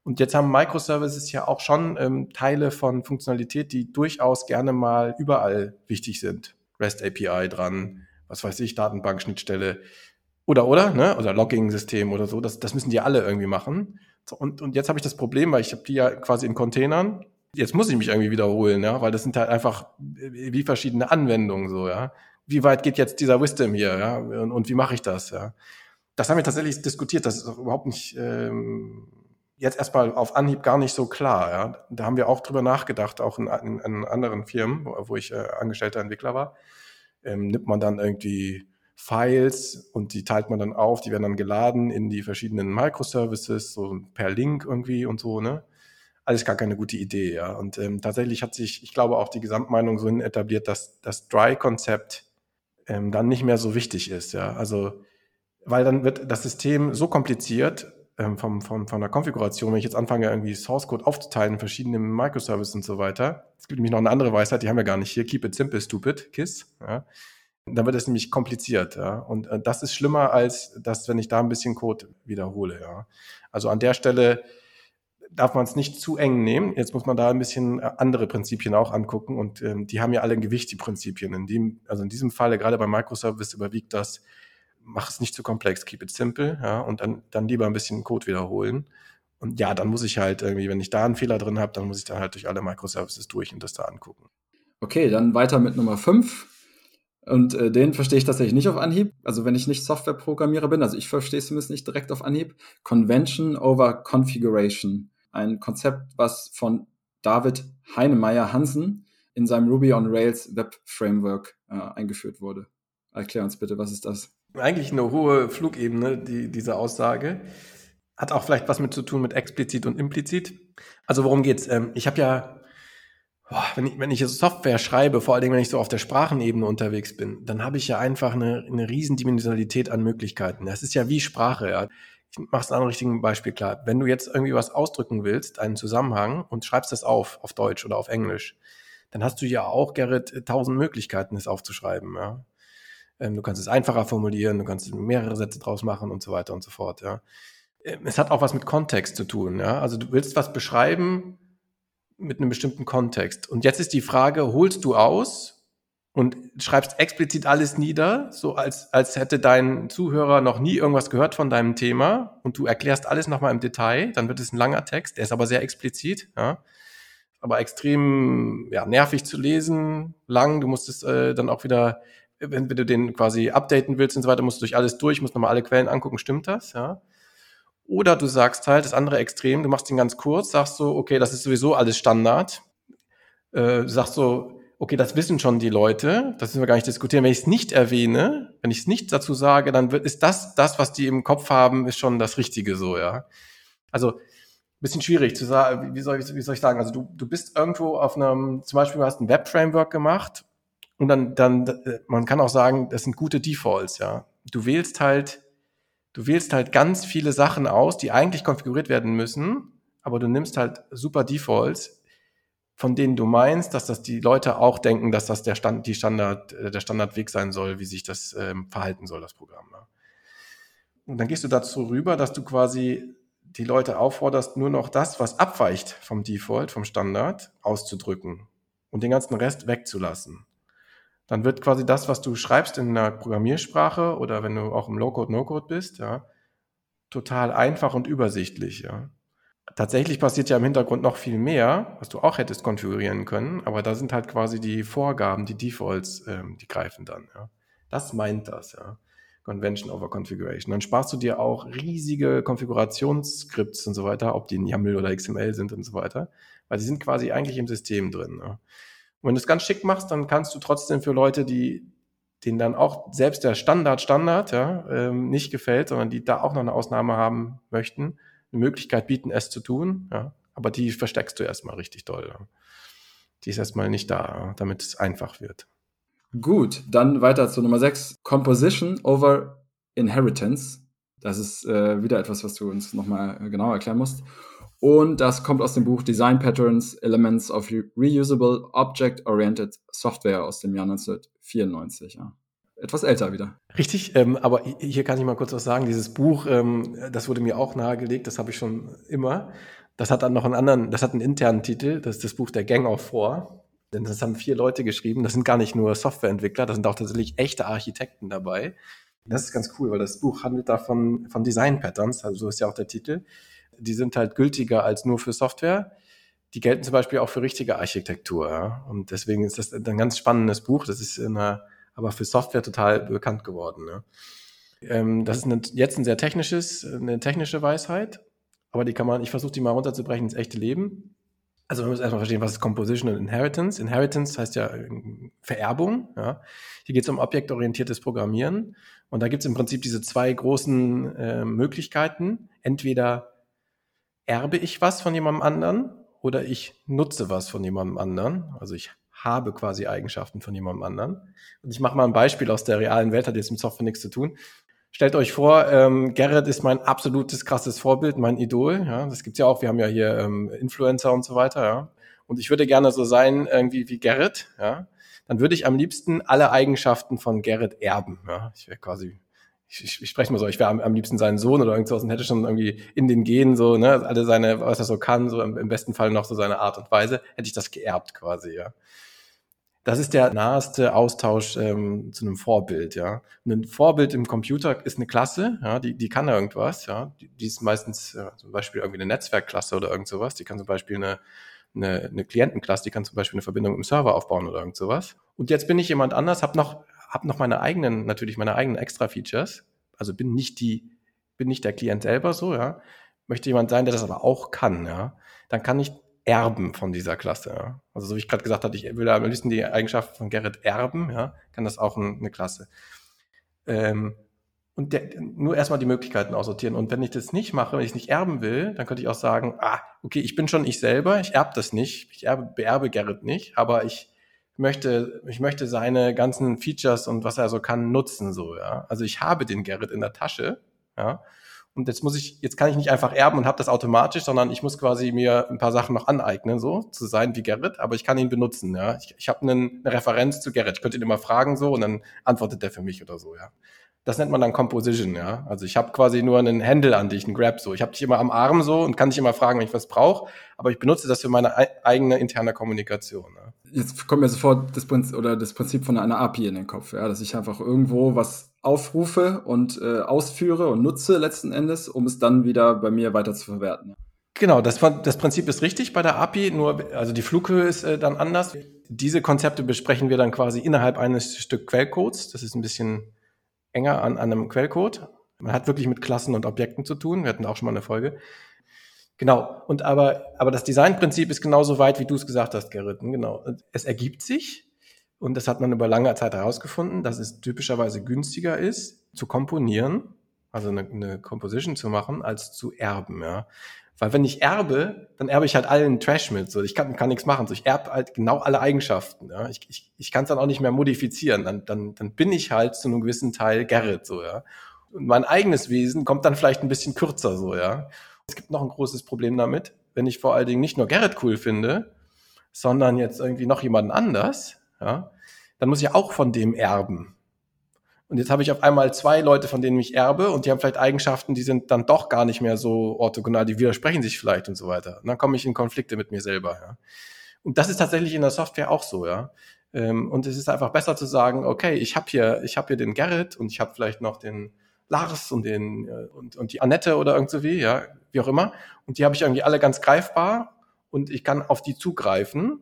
Und jetzt haben Microservices ja auch schon ähm, Teile von Funktionalität, die durchaus gerne mal überall wichtig sind. REST API dran, was weiß ich, Datenbankschnittstelle oder oder, ne? Oder Logging-System oder so. Das, das müssen die alle irgendwie machen. Und, und jetzt habe ich das Problem, weil ich habe die ja quasi in Containern. Jetzt muss ich mich irgendwie wiederholen, ja, weil das sind halt einfach wie verschiedene Anwendungen so, ja. Wie weit geht jetzt dieser Wisdom hier, ja, und, und wie mache ich das, ja. Das haben wir tatsächlich diskutiert, das ist auch überhaupt nicht ähm, jetzt erstmal auf Anhieb gar nicht so klar, ja. Da haben wir auch drüber nachgedacht, auch in, in, in anderen Firmen, wo, wo ich äh, angestellter Entwickler war. Ähm, nimmt man dann irgendwie Files und die teilt man dann auf, die werden dann geladen in die verschiedenen Microservices, so per Link irgendwie und so, ne? Alles gar keine gute Idee, ja. Und ähm, tatsächlich hat sich, ich glaube, auch die Gesamtmeinung so etabliert, dass das Dry-Konzept ähm, dann nicht mehr so wichtig ist, ja. Also, weil dann wird das System so kompliziert ähm, vom, vom, von der Konfiguration, wenn ich jetzt anfange, irgendwie Source Code aufzuteilen in verschiedene Microservices und so weiter. Es gibt nämlich noch eine andere Weisheit, die haben wir gar nicht hier. Keep it simple, stupid, KISS, ja dann wird es nämlich kompliziert, ja. Und äh, das ist schlimmer als das, wenn ich da ein bisschen Code wiederhole, ja. Also an der Stelle darf man es nicht zu eng nehmen. Jetzt muss man da ein bisschen äh, andere Prinzipien auch angucken und ähm, die haben ja alle ein Gewicht, die Prinzipien. In dem, also in diesem Falle, gerade bei Microservice, überwiegt das, mach es nicht zu komplex, keep it simple, ja, und dann, dann lieber ein bisschen Code wiederholen. Und ja, dann muss ich halt irgendwie, wenn ich da einen Fehler drin habe, dann muss ich dann halt durch alle Microservices durch und das da angucken. Okay, dann weiter mit Nummer 5. Und äh, den verstehe ich tatsächlich nicht auf Anhieb. Also wenn ich nicht Softwareprogrammierer bin, also ich verstehe es zumindest nicht direkt auf Anhieb. Convention over Configuration. Ein Konzept, was von David Heinemeier Hansen in seinem Ruby on Rails Web Framework äh, eingeführt wurde. Erklär uns bitte, was ist das? Eigentlich eine hohe Flugebene, die, diese Aussage. Hat auch vielleicht was mit zu tun mit explizit und implizit. Also worum geht's? Ähm, ich habe ja boah, wenn ich, wenn ich Software schreibe, vor allen Dingen, wenn ich so auf der Sprachenebene unterwegs bin, dann habe ich ja einfach eine, eine Riesendimensionalität an Möglichkeiten. Das ist ja wie Sprache, ja. Ich mache es an einem richtigen Beispiel klar. Wenn du jetzt irgendwie was ausdrücken willst, einen Zusammenhang und schreibst das auf, auf Deutsch oder auf Englisch, dann hast du ja auch, Gerrit, tausend Möglichkeiten, es aufzuschreiben, ja. Ähm, du kannst es einfacher formulieren, du kannst mehrere Sätze draus machen und so weiter und so fort, ja. Ähm, es hat auch was mit Kontext zu tun, ja. Also du willst was beschreiben, mit einem bestimmten Kontext. Und jetzt ist die Frage, holst du aus und schreibst explizit alles nieder, so als, als hätte dein Zuhörer noch nie irgendwas gehört von deinem Thema und du erklärst alles nochmal im Detail, dann wird es ein langer Text, der ist aber sehr explizit, ja. Aber extrem ja, nervig zu lesen, lang, du musst es äh, dann auch wieder, wenn, wenn du den quasi updaten willst und so weiter, musst du durch alles durch, musst nochmal alle Quellen angucken, stimmt das, ja. Oder du sagst halt, das andere Extrem, du machst ihn ganz kurz, sagst so, okay, das ist sowieso alles Standard. Äh, sagst so, okay, das wissen schon die Leute, das müssen wir gar nicht diskutieren. Wenn ich es nicht erwähne, wenn ich es nicht dazu sage, dann wird, ist das, das, was die im Kopf haben, ist schon das Richtige so, ja. Also, bisschen schwierig zu sagen, wie soll ich, wie soll ich sagen? Also, du, du bist irgendwo auf einem, zum Beispiel, du hast ein Web-Framework gemacht und dann, dann, äh, man kann auch sagen, das sind gute Defaults, ja. Du wählst halt du wählst halt ganz viele Sachen aus, die eigentlich konfiguriert werden müssen, aber du nimmst halt super Defaults, von denen du meinst, dass das die Leute auch denken, dass das der Stand, die Standard, äh, der Standardweg sein soll, wie sich das ähm, verhalten soll, das Programm. Ne? Und dann gehst du dazu rüber, dass du quasi die Leute aufforderst, nur noch das, was abweicht vom Default, vom Standard, auszudrücken und den ganzen Rest wegzulassen dann wird quasi das, was du schreibst in einer Programmiersprache oder wenn du auch im Low-Code, No-Code bist, ja, total einfach und übersichtlich, ja. Tatsächlich passiert ja im Hintergrund noch viel mehr, was du auch hättest konfigurieren können, aber da sind halt quasi die Vorgaben, die Defaults, ähm, die greifen dann, ja. Das meint das, ja. Convention over Configuration. Dann sparst du dir auch riesige Konfigurationsskripts und so weiter, ob die in YAML oder XML sind und so weiter, weil die sind quasi eigentlich im System drin. Ja. Und wenn du es ganz schick machst, dann kannst du trotzdem für Leute, die denen dann auch selbst der Standard Standard ja, ähm, nicht gefällt, sondern die da auch noch eine Ausnahme haben möchten, eine Möglichkeit bieten, es zu tun. Ja. Aber die versteckst du erstmal richtig doll. Ja. Die ist erstmal nicht da, damit es einfach wird. Gut, dann weiter zu Nummer 6. Composition over Inheritance. Das ist äh, wieder etwas, was du uns nochmal äh, genauer erklären musst. Und das kommt aus dem Buch Design Patterns, Elements of Reusable Object-Oriented Software aus dem Jahr 1994. Ja. Etwas älter wieder. Richtig, ähm, aber hier kann ich mal kurz was sagen. Dieses Buch, ähm, das wurde mir auch nahegelegt, das habe ich schon immer. Das hat dann noch einen anderen, das hat einen internen Titel, das ist das Buch der Gang of Four. Denn das haben vier Leute geschrieben, das sind gar nicht nur Softwareentwickler, da sind auch tatsächlich echte Architekten dabei. Das ist ganz cool, weil das Buch handelt davon von Design Patterns, also so ist ja auch der Titel. Die sind halt gültiger als nur für Software. Die gelten zum Beispiel auch für richtige Architektur. Ja? Und deswegen ist das ein ganz spannendes Buch. Das ist in einer, aber für Software total bekannt geworden. Ne? Ähm, das ist eine, jetzt ein sehr technisches, eine technische Weisheit, aber die kann man, ich versuche die mal runterzubrechen ins echte Leben. Also man muss erstmal verstehen, was ist Composition und Inheritance. Inheritance heißt ja äh, Vererbung. Ja. Hier geht es um objektorientiertes Programmieren. Und da gibt es im Prinzip diese zwei großen äh, Möglichkeiten. Entweder erbe ich was von jemandem anderen oder ich nutze was von jemandem anderen. Also ich habe quasi Eigenschaften von jemandem anderen. Und ich mache mal ein Beispiel aus der realen Welt, hat jetzt mit Software nichts zu tun. Stellt euch vor, ähm, Gerrit ist mein absolutes krasses Vorbild, mein Idol. Ja, das gibt's ja auch. Wir haben ja hier ähm, Influencer und so weiter. Ja, und ich würde gerne so sein irgendwie wie Gerrit. Ja, dann würde ich am liebsten alle Eigenschaften von Gerrit erben. Ja, ich wäre quasi ich, ich, ich spreche mal so, ich wäre am, am liebsten sein Sohn oder irgendwas und hätte schon irgendwie in den Genen so, ne, alle seine, was er so kann, so im, im besten Fall noch so seine Art und Weise, hätte ich das geerbt quasi, ja. Das ist der naheste Austausch ähm, zu einem Vorbild, ja. Ein Vorbild im Computer ist eine Klasse, ja, die, die kann irgendwas, ja. Die, die ist meistens ja, zum Beispiel irgendwie eine Netzwerkklasse oder irgend sowas. Die kann zum Beispiel eine, eine, eine Klientenklasse, die kann zum Beispiel eine Verbindung im Server aufbauen oder irgend sowas. Und jetzt bin ich jemand anders, habe noch, hab noch meine eigenen, natürlich meine eigenen Extra-Features. Also bin nicht die, bin nicht der Klient selber so, ja. Möchte jemand sein, der das aber auch kann, ja. Dann kann ich erben von dieser Klasse. Ja. Also so wie ich gerade gesagt habe, ich will am liebsten die Eigenschaften von Gerrit erben, ja, kann das auch ein, eine Klasse. Ähm, und der, nur erstmal die Möglichkeiten aussortieren. Und wenn ich das nicht mache, wenn ich es nicht erben will, dann könnte ich auch sagen, ah, okay, ich bin schon ich selber, ich erbe das nicht, ich erbe, beerbe Gerrit nicht, aber ich möchte, ich möchte seine ganzen Features und was er so kann nutzen, so, ja. Also ich habe den Gerrit in der Tasche, ja. Und jetzt muss ich, jetzt kann ich nicht einfach erben und habe das automatisch, sondern ich muss quasi mir ein paar Sachen noch aneignen, so zu sein wie Gerrit, aber ich kann ihn benutzen, ja. Ich, ich habe eine Referenz zu Gerrit. Ich könnte ihn immer fragen so und dann antwortet der für mich oder so, ja. Das nennt man dann Composition, ja. Also ich habe quasi nur einen Händel an dich, einen Grab so. Ich habe dich immer am Arm so und kann dich immer fragen, wenn ich was brauche, aber ich benutze das für meine eigene interne Kommunikation. Ja. Jetzt kommt mir sofort das Prinzip oder das Prinzip von einer API in den Kopf, ja, dass ich einfach irgendwo was aufrufe und äh, ausführe und nutze letzten Endes, um es dann wieder bei mir weiter zu verwerten. Genau, das, das Prinzip ist richtig bei der API, nur also die Flughöhe ist äh, dann anders. Diese Konzepte besprechen wir dann quasi innerhalb eines Stück Quellcodes. Das ist ein bisschen enger an, an einem Quellcode. Man hat wirklich mit Klassen und Objekten zu tun. Wir hatten auch schon mal eine Folge. Genau. Und aber, aber das Designprinzip ist genauso weit, wie du es gesagt hast, Gerrit. Genau. Es ergibt sich. Und das hat man über lange Zeit herausgefunden, dass es typischerweise günstiger ist, zu komponieren, also eine, eine Composition zu machen, als zu erben, ja. Weil wenn ich erbe, dann erbe ich halt allen Trash mit. So, ich kann, kann nichts machen. So, ich erbe halt genau alle Eigenschaften. Ja. Ich, ich, ich kann es dann auch nicht mehr modifizieren. Dann, dann, dann bin ich halt zu einem gewissen Teil Gerrit, so, ja. Und mein eigenes Wesen kommt dann vielleicht ein bisschen kürzer, so, ja. Es gibt noch ein großes Problem damit, wenn ich vor allen Dingen nicht nur Gerrit cool finde, sondern jetzt irgendwie noch jemanden anders, ja, dann muss ich auch von dem erben. Und jetzt habe ich auf einmal zwei Leute, von denen ich erbe und die haben vielleicht Eigenschaften, die sind dann doch gar nicht mehr so orthogonal, die widersprechen sich vielleicht und so weiter. Und dann komme ich in Konflikte mit mir selber. Ja. Und das ist tatsächlich in der Software auch so, ja. Ähm, und es ist einfach besser zu sagen, okay, ich habe hier, ich habe hier den Gerrit und ich habe vielleicht noch den Lars und den äh, und, und die Annette oder irgendwie, ja, wie auch immer. Und die habe ich irgendwie alle ganz greifbar und ich kann auf die zugreifen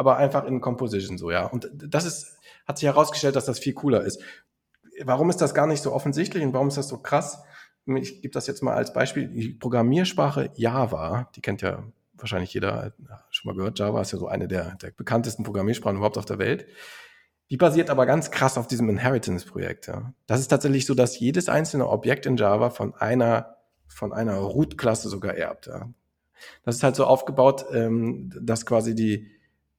aber einfach in Composition so, ja. Und das ist, hat sich herausgestellt, dass das viel cooler ist. Warum ist das gar nicht so offensichtlich und warum ist das so krass? Ich gebe das jetzt mal als Beispiel. Die Programmiersprache Java, die kennt ja wahrscheinlich jeder schon mal gehört. Java ist ja so eine der, der bekanntesten Programmiersprachen überhaupt auf der Welt. Die basiert aber ganz krass auf diesem Inheritance-Projekt. Ja. Das ist tatsächlich so, dass jedes einzelne Objekt in Java von einer, von einer Root-Klasse sogar erbt. Ja. Das ist halt so aufgebaut, ähm, dass quasi die,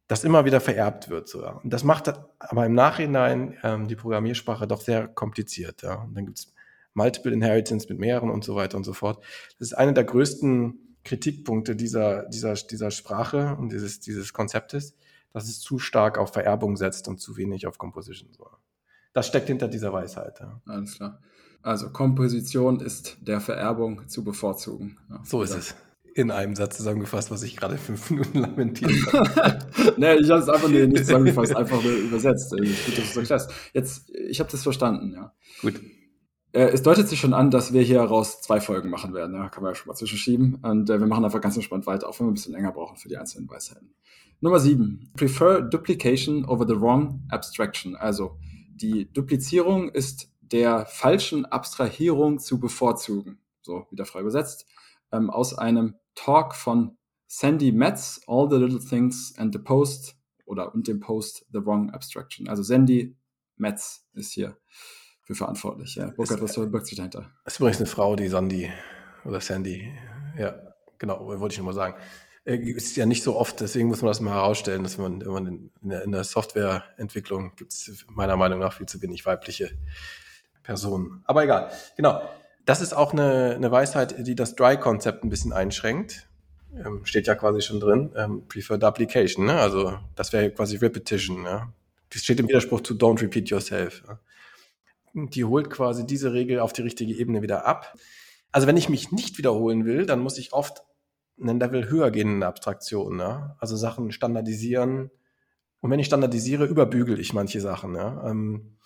das immer wieder vererbt wird. So, ja. Und das macht aber im Nachhinein ähm, die Programmiersprache doch sehr kompliziert. Ja. Und dann gibt's Multiple Inheritance mit mehreren und so weiter und so fort. Das ist einer der größten Kritikpunkte dieser, dieser, dieser Sprache und dieses, dieses Konzeptes, dass es zu stark auf Vererbung setzt und zu wenig auf Composition. So. Das steckt hinter dieser Weisheit. Ja. Alles klar. Also Komposition ist der Vererbung zu bevorzugen. Ja, so ist es in einem Satz zusammengefasst, was ich gerade fünf Minuten lamentiert habe. *laughs* nee, ich habe es einfach nicht zusammengefasst, einfach nur übersetzt. Ich, das Jetzt, ich habe das verstanden, ja. Gut. Äh, es deutet sich schon an, dass wir hier raus zwei Folgen machen werden. Ja, kann man ja schon mal zwischenschieben. Und äh, wir machen einfach ganz entspannt weiter, auch wenn wir ein bisschen länger brauchen für die einzelnen Weisheiten. Nummer sieben. Prefer duplication over the wrong abstraction. Also die Duplizierung ist der falschen Abstrahierung zu bevorzugen. So wieder frei übersetzt. Ähm, aus einem Talk von Sandy Metz, All the Little Things and the Post oder und dem Post The Wrong Abstraction. Also Sandy Metz ist hier für verantwortlich. Ja. Burkhard, was verbirgt sich dahinter? Das ist übrigens eine Frau, die Sandy oder Sandy, ja, genau, wollte ich nochmal sagen. Äh, ist ja nicht so oft, deswegen muss man das mal herausstellen, dass man, man in der, in der Softwareentwicklung gibt es meiner Meinung nach viel zu wenig weibliche Personen. Aber egal, genau. Das ist auch eine, eine Weisheit, die das Dry-Konzept ein bisschen einschränkt. Ähm, steht ja quasi schon drin. Ähm, prefer Duplication, ne? also das wäre quasi Repetition. Ne? Das steht im Widerspruch zu Don't Repeat Yourself. Ne? Die holt quasi diese Regel auf die richtige Ebene wieder ab. Also wenn ich mich nicht wiederholen will, dann muss ich oft einen Level höher gehen in der Abstraktion. Ne? Also Sachen standardisieren. Und wenn ich standardisiere, überbügel ich manche Sachen. Ne? Ähm,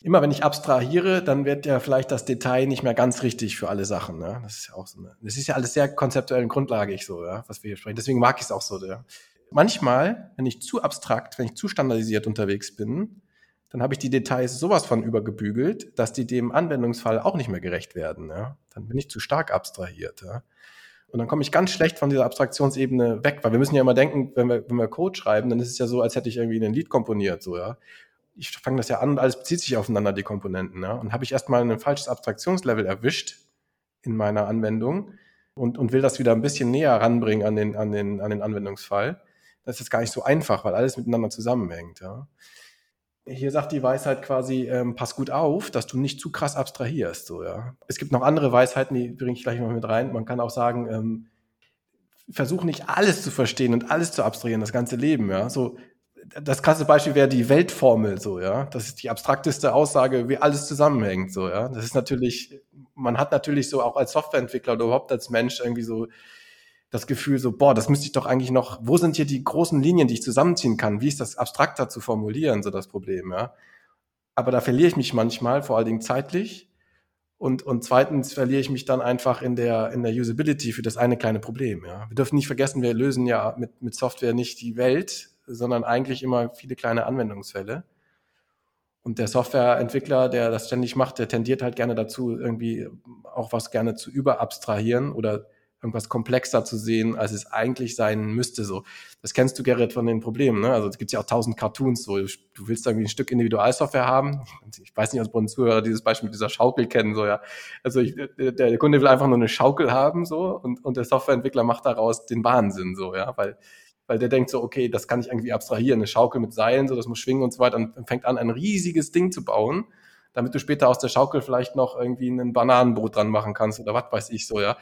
immer wenn ich abstrahiere, dann wird ja vielleicht das Detail nicht mehr ganz richtig für alle Sachen. Ne? Das ist ja auch so. Eine, das ist ja alles sehr konzeptuell und grundlagig so, ja, was wir hier sprechen. Deswegen mag ich es auch so. Ja. Manchmal, wenn ich zu abstrakt, wenn ich zu standardisiert unterwegs bin, dann habe ich die Details sowas von übergebügelt, dass die dem Anwendungsfall auch nicht mehr gerecht werden. Ja? Dann bin ich zu stark abstrahiert. Ja? Und dann komme ich ganz schlecht von dieser Abstraktionsebene weg, weil wir müssen ja immer denken, wenn wir, wenn wir Code schreiben, dann ist es ja so, als hätte ich irgendwie ein Lied komponiert, so, ja. Ich fange das ja an und alles bezieht sich aufeinander, die Komponenten, ja. Und habe ich erstmal ein falsches Abstraktionslevel erwischt in meiner Anwendung und, und will das wieder ein bisschen näher ranbringen an den, an den, an den Anwendungsfall. Das ist gar nicht so einfach, weil alles miteinander zusammenhängt, ja. Hier sagt die Weisheit quasi, ähm, pass gut auf, dass du nicht zu krass abstrahierst. So, ja. Es gibt noch andere Weisheiten, die bringe ich gleich mal mit rein. Man kann auch sagen, ähm, versuch nicht alles zu verstehen und alles zu abstrahieren, das ganze Leben. Ja. So, das krasse Beispiel wäre die Weltformel, so, ja. Das ist die abstrakteste Aussage, wie alles zusammenhängt, so, ja. Das ist natürlich, man hat natürlich so auch als Softwareentwickler oder überhaupt als Mensch irgendwie so das Gefühl so, boah, das müsste ich doch eigentlich noch, wo sind hier die großen Linien, die ich zusammenziehen kann? Wie ist das abstrakter zu formulieren, so das Problem, ja? Aber da verliere ich mich manchmal, vor allen Dingen zeitlich. Und, und zweitens verliere ich mich dann einfach in der, in der Usability für das eine kleine Problem, ja? Wir dürfen nicht vergessen, wir lösen ja mit, mit Software nicht die Welt, sondern eigentlich immer viele kleine Anwendungsfälle. Und der Softwareentwickler, der das ständig macht, der tendiert halt gerne dazu, irgendwie auch was gerne zu überabstrahieren oder irgendwas komplexer zu sehen, als es eigentlich sein müsste. So, das kennst du, Gerrit, von den Problemen. Ne? Also es gibt ja auch tausend Cartoons. So, du willst irgendwie ein Stück Individualsoftware haben. Ich weiß nicht, ob unsere Zuhörer dieses Beispiel mit dieser Schaukel kennen. So ja, also ich, der, der Kunde will einfach nur eine Schaukel haben so und, und der Softwareentwickler macht daraus den Wahnsinn so ja, weil weil der denkt so, okay, das kann ich irgendwie abstrahieren, eine Schaukel mit Seilen, so das muss schwingen und so weiter und fängt an, ein riesiges Ding zu bauen, damit du später aus der Schaukel vielleicht noch irgendwie ein Bananenbrot dran machen kannst oder was weiß ich so, ja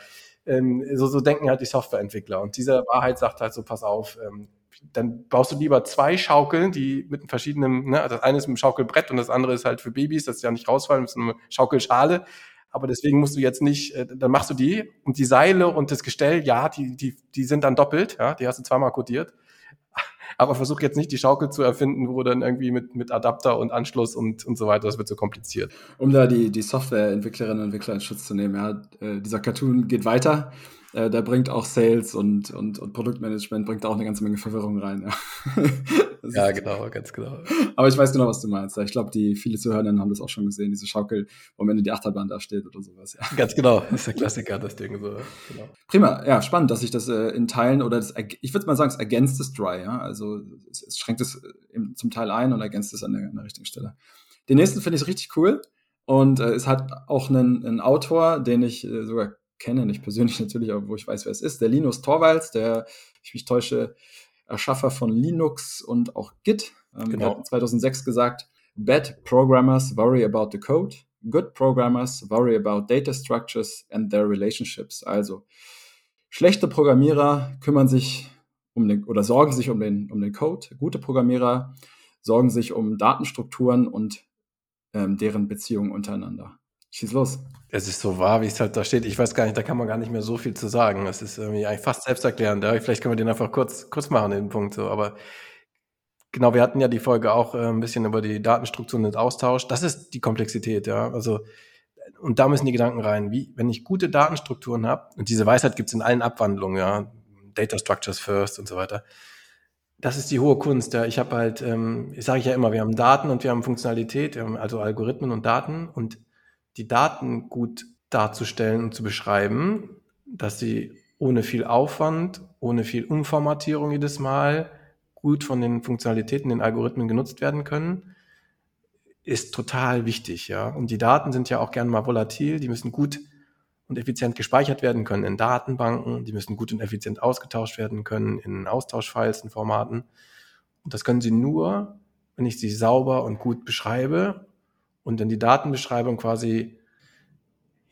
ähm, so, so denken halt die Softwareentwickler. Und diese Wahrheit sagt halt so, pass auf, ähm, dann baust du lieber zwei Schaukeln, die mit verschiedenen, ne, das eine ist mit einem Schaukelbrett und das andere ist halt für Babys, das ja nicht rausfallen, das ist eine Schaukelschale. Aber deswegen musst du jetzt nicht, äh, dann machst du die und die Seile und das Gestell, ja, die, die, die sind dann doppelt, ja, die hast du zweimal codiert aber versuch jetzt nicht die Schaukel zu erfinden, wo dann irgendwie mit, mit Adapter und Anschluss und, und so weiter, das wird so kompliziert. Um da die, die Softwareentwicklerinnen und Entwickler in Schutz zu nehmen, ja, äh, dieser Cartoon geht weiter äh, da bringt auch Sales und, und, und Produktmanagement bringt auch eine ganze Menge Verwirrung rein. Ja, *laughs* ja genau, ganz genau. Aber ich weiß genau, was du meinst. Ich glaube, die viele Zuhörenden haben das auch schon gesehen, diese Schaukel, wo am Ende die Achterbahn da steht oder sowas. Ja. Ganz genau, das ist der Klassiker, das Ding. So. Genau. Prima, ja, spannend, dass sich das äh, in Teilen oder das, ich würde mal sagen, es ergänzt das Dry, ja. Also es, es schränkt es äh, zum Teil ein und ergänzt es an der, an der richtigen Stelle. Den nächsten finde ich richtig cool. Und äh, es hat auch einen, einen Autor, den ich äh, sogar kenne, nicht persönlich *laughs* natürlich, aber wo ich weiß, wer es ist, der Linus Torvalds, der, ich mich täusche, Erschaffer von Linux und auch Git. Ähm, genau. hat 2006 gesagt, Bad programmers worry about the code, good programmers worry about data structures and their relationships. Also schlechte Programmierer kümmern sich um den oder sorgen sich um den, um den Code, gute Programmierer sorgen sich um Datenstrukturen und ähm, deren Beziehungen untereinander. Schieß los. Es ist so wahr, wie es halt da steht. Ich weiß gar nicht, da kann man gar nicht mehr so viel zu sagen. Es ist irgendwie eigentlich fast selbsterklärend. Ja? Vielleicht können wir den einfach kurz, kurz machen, den Punkt so. Aber genau, wir hatten ja die Folge auch äh, ein bisschen über die Datenstrukturen und Austausch. Das ist die Komplexität, ja. Also und da müssen die Gedanken rein, wie, wenn ich gute Datenstrukturen habe, und diese Weisheit gibt es in allen Abwandlungen, ja, Data Structures First und so weiter. Das ist die hohe Kunst. Ja. Ich habe halt, ähm, ich sage ja immer, wir haben Daten und wir haben Funktionalität, wir haben also Algorithmen und Daten und die Daten gut darzustellen und zu beschreiben, dass sie ohne viel Aufwand, ohne viel Umformatierung jedes Mal gut von den Funktionalitäten, den Algorithmen genutzt werden können, ist total wichtig, ja. Und die Daten sind ja auch gerne mal volatil, die müssen gut und effizient gespeichert werden können in Datenbanken, die müssen gut und effizient ausgetauscht werden können in Austauschfiles, in Formaten. Und das können sie nur, wenn ich sie sauber und gut beschreibe und dann die Datenbeschreibung quasi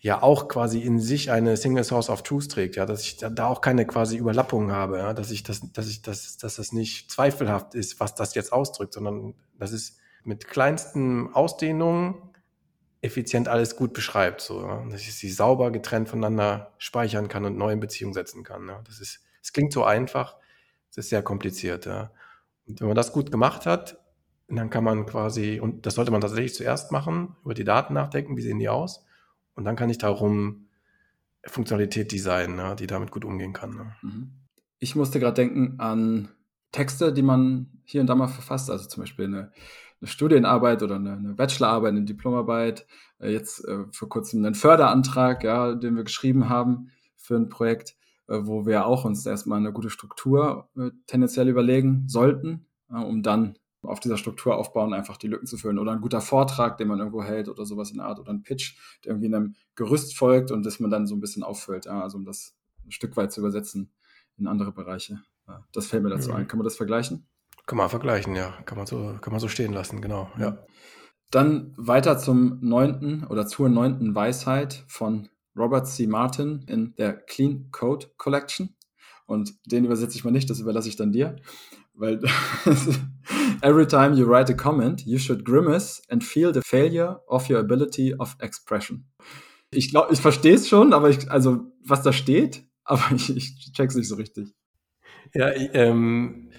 ja auch quasi in sich eine Single Source of Truth trägt, ja, dass ich da auch keine quasi Überlappung habe, ja, dass ich das, dass ich das, dass das nicht zweifelhaft ist, was das jetzt ausdrückt, sondern dass es mit kleinsten Ausdehnungen effizient alles gut beschreibt, so, ja, dass ich sie sauber getrennt voneinander speichern kann und neu in Beziehung setzen kann. Ja. Das ist, es klingt so einfach, es ist sehr kompliziert, ja. Und wenn man das gut gemacht hat, dann kann man quasi, und das sollte man tatsächlich zuerst machen, über die Daten nachdenken, wie sehen die aus, und dann kann ich darum Funktionalität designen, ne, die damit gut umgehen kann. Ne. Mhm. Ich musste gerade denken an Texte, die man hier und da mal verfasst, also zum Beispiel eine, eine Studienarbeit oder eine, eine, Bachelorarbeit, eine Diplomarbeit, äh, jetzt äh, vor kurzem einen Förderantrag, ja, den wir geschrieben haben für ein Projekt, äh, wo wir auch uns erstmal eine gute Struktur äh, tendenziell überlegen sollten, um dann auf dieser Struktur aufbauen, einfach die Lücken zu füllen. Oder ein guter Vortrag, den man irgendwo hält oder sowas in der Art. Oder ein Pitch, der irgendwie einem Gerüst folgt und das man dann so ein bisschen auffüllt. Ja, also um das ein Stück weit zu übersetzen in andere Bereiche. Ja, das fällt mir dazu mhm. ein. Kann man das vergleichen? Kann man vergleichen, ja. Kann man so, kann man so stehen lassen, genau. Ja. Dann weiter zum neunten oder zur neunten Weisheit von Robert C. Martin in der Clean Code Collection. Und den übersetze ich mal nicht, das überlasse ich dann dir. Weil *laughs* every time you write a comment, you should grimace and feel the failure of your ability of expression. Ich glaube, ich verstehe es schon, aber ich, also was da steht, *laughs* aber ich, ich check's nicht so richtig. Ja, ich, ähm,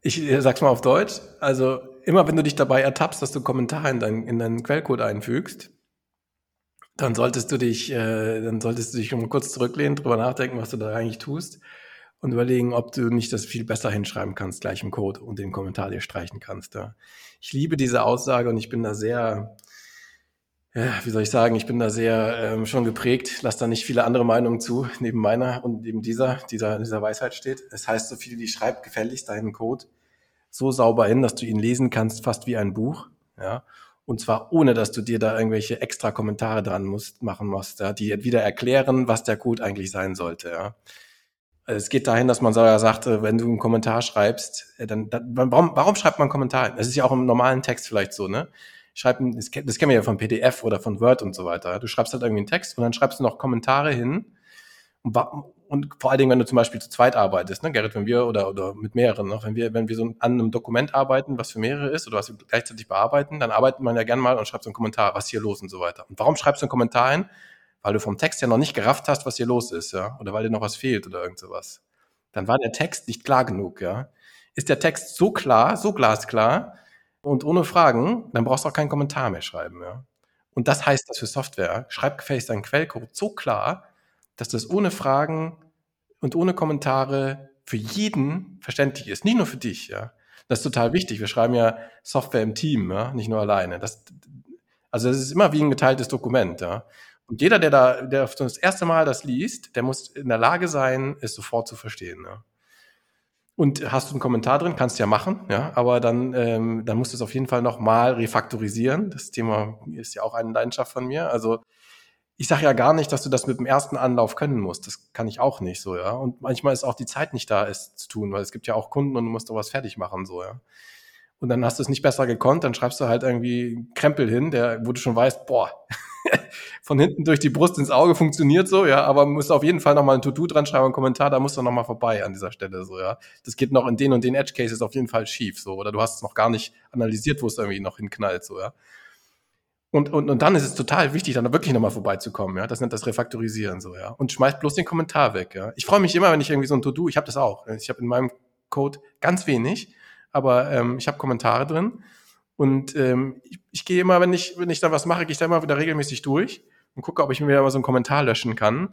ich sag's mal auf Deutsch. Also immer wenn du dich dabei ertappst, dass du Kommentare in, dein, in deinen Quellcode einfügst, dann solltest du dich, äh, dann solltest du dich mal kurz zurücklehnen, drüber nachdenken, was du da eigentlich tust und überlegen, ob du nicht das viel besser hinschreiben kannst, gleich im Code und den Kommentar dir streichen kannst. Ja. Ich liebe diese Aussage und ich bin da sehr, ja, wie soll ich sagen, ich bin da sehr ähm, schon geprägt, lass da nicht viele andere Meinungen zu, neben meiner und neben dieser, dieser, dieser Weisheit steht. Es heißt so viel, die schreibt gefälligst deinen Code so sauber hin, dass du ihn lesen kannst, fast wie ein Buch. Ja. Und zwar ohne, dass du dir da irgendwelche extra Kommentare dran musst, machen musst, ja, die wieder erklären, was der Code eigentlich sein sollte. Ja. Es geht dahin, dass man so ja sagt, wenn du einen Kommentar schreibst, äh, dann, dann warum, warum schreibt man einen Kommentar? Das ist ja auch im normalen Text vielleicht so, ne? Schreib, das, das kennen wir ja von PDF oder von Word und so weiter. Du schreibst halt irgendwie einen Text und dann schreibst du noch Kommentare hin. Und, und vor allen Dingen, wenn du zum Beispiel zu zweit arbeitest, ne, Gerrit, wenn wir oder, oder mit mehreren, ne, wenn wir, wenn wir so an einem Dokument arbeiten, was für mehrere ist oder was wir gleichzeitig bearbeiten, dann arbeitet man ja gerne mal und schreibt so einen Kommentar, was hier los und so weiter. Und warum schreibst du einen Kommentar hin? Weil du vom Text ja noch nicht gerafft hast, was hier los ist, ja, oder weil dir noch was fehlt oder irgend sowas. Dann war der Text nicht klar genug, ja. Ist der Text so klar, so glasklar und ohne Fragen, dann brauchst du auch keinen Kommentar mehr schreiben, ja. Und das heißt das für Software. Schreib gefälligst deinen Quellcode so klar, dass das ohne Fragen und ohne Kommentare für jeden verständlich ist, nicht nur für dich, ja. Das ist total wichtig. Wir schreiben ja Software im Team, ja, nicht nur alleine. Das, also es ist immer wie ein geteiltes Dokument, ja. Und jeder, der da, der das erste Mal das liest, der muss in der Lage sein, es sofort zu verstehen. Ne? Und hast du einen Kommentar drin, kannst du ja machen, ja, aber dann, ähm, dann musst du es auf jeden Fall nochmal refaktorisieren. Das Thema ist ja auch eine Leidenschaft von mir. Also ich sage ja gar nicht, dass du das mit dem ersten Anlauf können musst. Das kann ich auch nicht so, ja. Und manchmal ist auch die Zeit nicht da, es zu tun, weil es gibt ja auch Kunden und du musst doch was fertig machen, so, ja und dann hast du es nicht besser gekonnt, dann schreibst du halt irgendwie Krempel hin, der, wo du schon weißt, boah, *laughs* von hinten durch die Brust ins Auge funktioniert so, ja, aber musst auf jeden Fall nochmal ein To-Do dran schreiben, einen Kommentar, da musst du nochmal vorbei an dieser Stelle, so, ja. Das geht noch in den und den Edge Cases auf jeden Fall schief, so, oder du hast es noch gar nicht analysiert, wo es irgendwie noch hinknallt, so, ja. Und, und, und dann ist es total wichtig, dann wirklich nochmal vorbeizukommen, ja. Das nennt das Refaktorisieren, so, ja. Und schmeißt bloß den Kommentar weg, ja. Ich freue mich immer, wenn ich irgendwie so ein To-Do, ich habe das auch. Ich habe in meinem Code ganz wenig, aber ähm, ich habe Kommentare drin. Und ähm, ich, ich gehe immer, wenn ich, wenn ich da was mache, gehe ich da immer wieder regelmäßig durch. und gucke, ob ich mir mal so einen Kommentar löschen kann,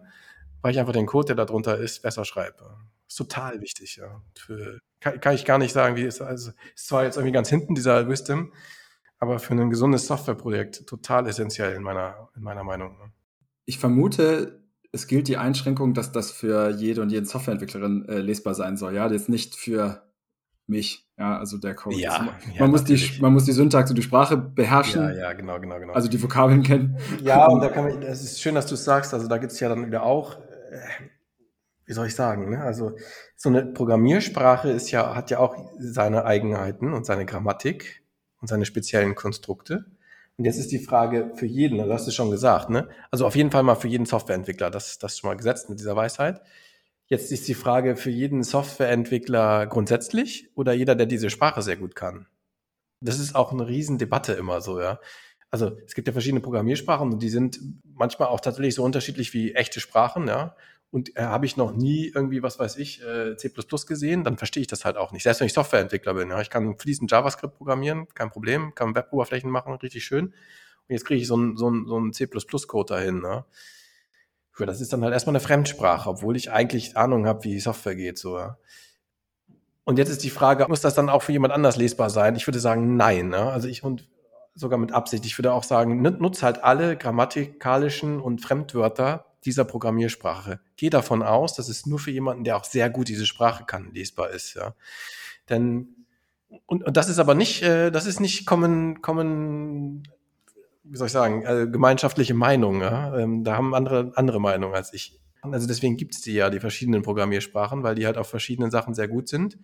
weil ich einfach den Code, der da drunter ist, besser schreibe. ist total wichtig, ja. Für, kann, kann, ich gar nicht sagen, wie es, also, ist zwar jetzt irgendwie ganz hinten, dieser Wisdom, aber für ein gesundes Softwareprojekt total essentiell in meiner, in meiner Meinung. Ne? Ich vermute, es gilt die Einschränkung, dass das für jede und jeden Softwareentwicklerin äh, lesbar sein soll. Ja, jetzt nicht für mich, ja, also der Code. Ja, man, ja, muss die, man muss die Syntax und die Sprache beherrschen. Ja, ja, genau, genau, genau. Also die Vokabeln kennen. Ja, und da kann man, es ist schön, dass du es sagst. Also da gibt es ja dann wieder auch, äh, wie soll ich sagen, ne? Also so eine Programmiersprache ist ja, hat ja auch seine Eigenheiten und seine Grammatik und seine speziellen Konstrukte. Und jetzt ist die Frage für jeden, du hast es schon gesagt, ne? Also auf jeden Fall mal für jeden Softwareentwickler, das, das schon mal gesetzt mit dieser Weisheit. Jetzt ist die Frage für jeden Softwareentwickler grundsätzlich oder jeder, der diese Sprache sehr gut kann. Das ist auch eine Riesendebatte immer so, ja. Also es gibt ja verschiedene Programmiersprachen und die sind manchmal auch tatsächlich so unterschiedlich wie echte Sprachen, ja. Und äh, habe ich noch nie irgendwie, was weiß ich, äh, C gesehen, dann verstehe ich das halt auch nicht. Selbst wenn ich Softwareentwickler bin, ja. Ich kann fließend JavaScript programmieren, kein Problem, kann Web-Oberflächen machen, richtig schön. Und jetzt kriege ich so einen so so einen C++-Code dahin, ne? Ja, das ist dann halt erstmal eine Fremdsprache, obwohl ich eigentlich Ahnung habe, wie Software geht. So. Und jetzt ist die Frage, muss das dann auch für jemand anders lesbar sein? Ich würde sagen, nein. Ne? Also ich und sogar mit Absicht. Ich würde auch sagen, nutze halt alle grammatikalischen und Fremdwörter dieser Programmiersprache. Geh davon aus, dass es nur für jemanden, der auch sehr gut diese Sprache kann, lesbar ist. Ja? Denn und, und das ist aber nicht, äh, das ist nicht common, common wie soll ich sagen, äh, gemeinschaftliche Meinung. Ja? Ähm, da haben andere andere Meinungen als ich. Also deswegen gibt es die ja, die verschiedenen Programmiersprachen, weil die halt auf verschiedenen Sachen sehr gut sind.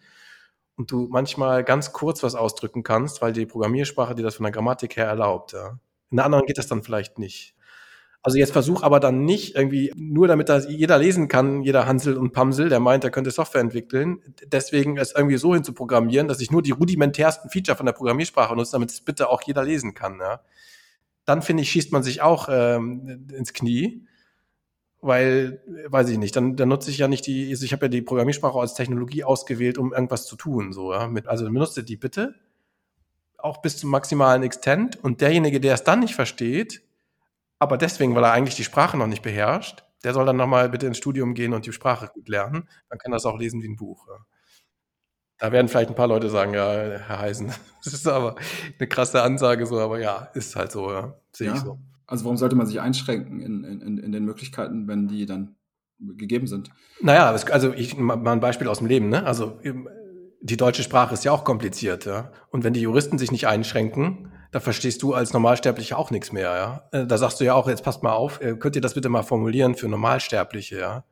Und du manchmal ganz kurz was ausdrücken kannst, weil die Programmiersprache dir das von der Grammatik her erlaubt. Ja? In der anderen geht das dann vielleicht nicht. Also jetzt versuch aber dann nicht irgendwie, nur damit das jeder lesen kann, jeder Hansel und Pamsel, der meint, er könnte Software entwickeln, deswegen es irgendwie so hinzuprogrammieren, dass ich nur die rudimentärsten Feature von der Programmiersprache nutze, damit es bitte auch jeder lesen kann. Ja? Dann finde ich, schießt man sich auch ähm, ins Knie, weil, weiß ich nicht, dann, dann nutze ich ja nicht die, also ich habe ja die Programmiersprache als Technologie ausgewählt, um irgendwas zu tun, so, ja, mit, also benutze die bitte, auch bis zum maximalen Extent und derjenige, der es dann nicht versteht, aber deswegen, weil er eigentlich die Sprache noch nicht beherrscht, der soll dann nochmal bitte ins Studium gehen und die Sprache gut lernen, dann kann er das auch lesen wie ein Buch. Ja. Da werden vielleicht ein paar Leute sagen, ja, Herr Heisen, *laughs* das ist aber eine krasse Ansage so, aber ja, ist halt so, ja, sehe ja. ich so. Also warum sollte man sich einschränken in, in, in den Möglichkeiten, wenn die dann gegeben sind? Naja, also ich mal ein Beispiel aus dem Leben, ne? Also die deutsche Sprache ist ja auch kompliziert, ja. Und wenn die Juristen sich nicht einschränken, da verstehst du als Normalsterblicher auch nichts mehr, ja. Äh, da sagst du ja auch, jetzt passt mal auf, äh, könnt ihr das bitte mal formulieren für Normalsterbliche, ja.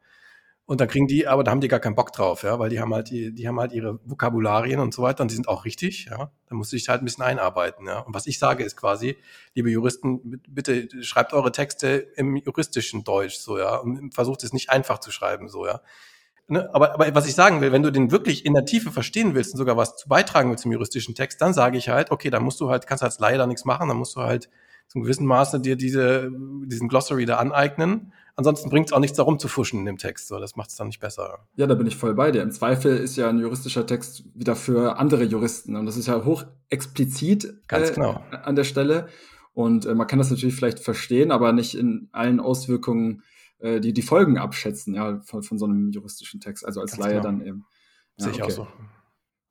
Und da kriegen die, aber da haben die gar keinen Bock drauf, ja, weil die haben halt, die, die haben halt ihre Vokabularien und so weiter und die sind auch richtig, ja. Da muss ich halt ein bisschen einarbeiten, ja. Und was ich sage ist quasi, liebe Juristen, bitte schreibt eure Texte im juristischen Deutsch, so, ja, und versucht es nicht einfach zu schreiben, so, ja. Ne? Aber, aber was ich sagen will, wenn du den wirklich in der Tiefe verstehen willst und sogar was zu beitragen willst zum juristischen Text, dann sage ich halt, okay, dann musst du halt, kannst als Laie da nichts machen, dann musst du halt zum gewissen Maße dir diese, diesen Glossary da aneignen Ansonsten bringt es auch nichts darum zu fuschen in dem Text. So, das macht es dann nicht besser. Ja, da bin ich voll bei dir. Im Zweifel ist ja ein juristischer Text wieder für andere Juristen. Und das ist ja hoch explizit Ganz äh, genau. an der Stelle. Und äh, man kann das natürlich vielleicht verstehen, aber nicht in allen Auswirkungen äh, die, die Folgen abschätzen, ja, von, von so einem juristischen Text. Also als Ganz Laie genau. dann eben. Ja, Sehe ich okay. auch so.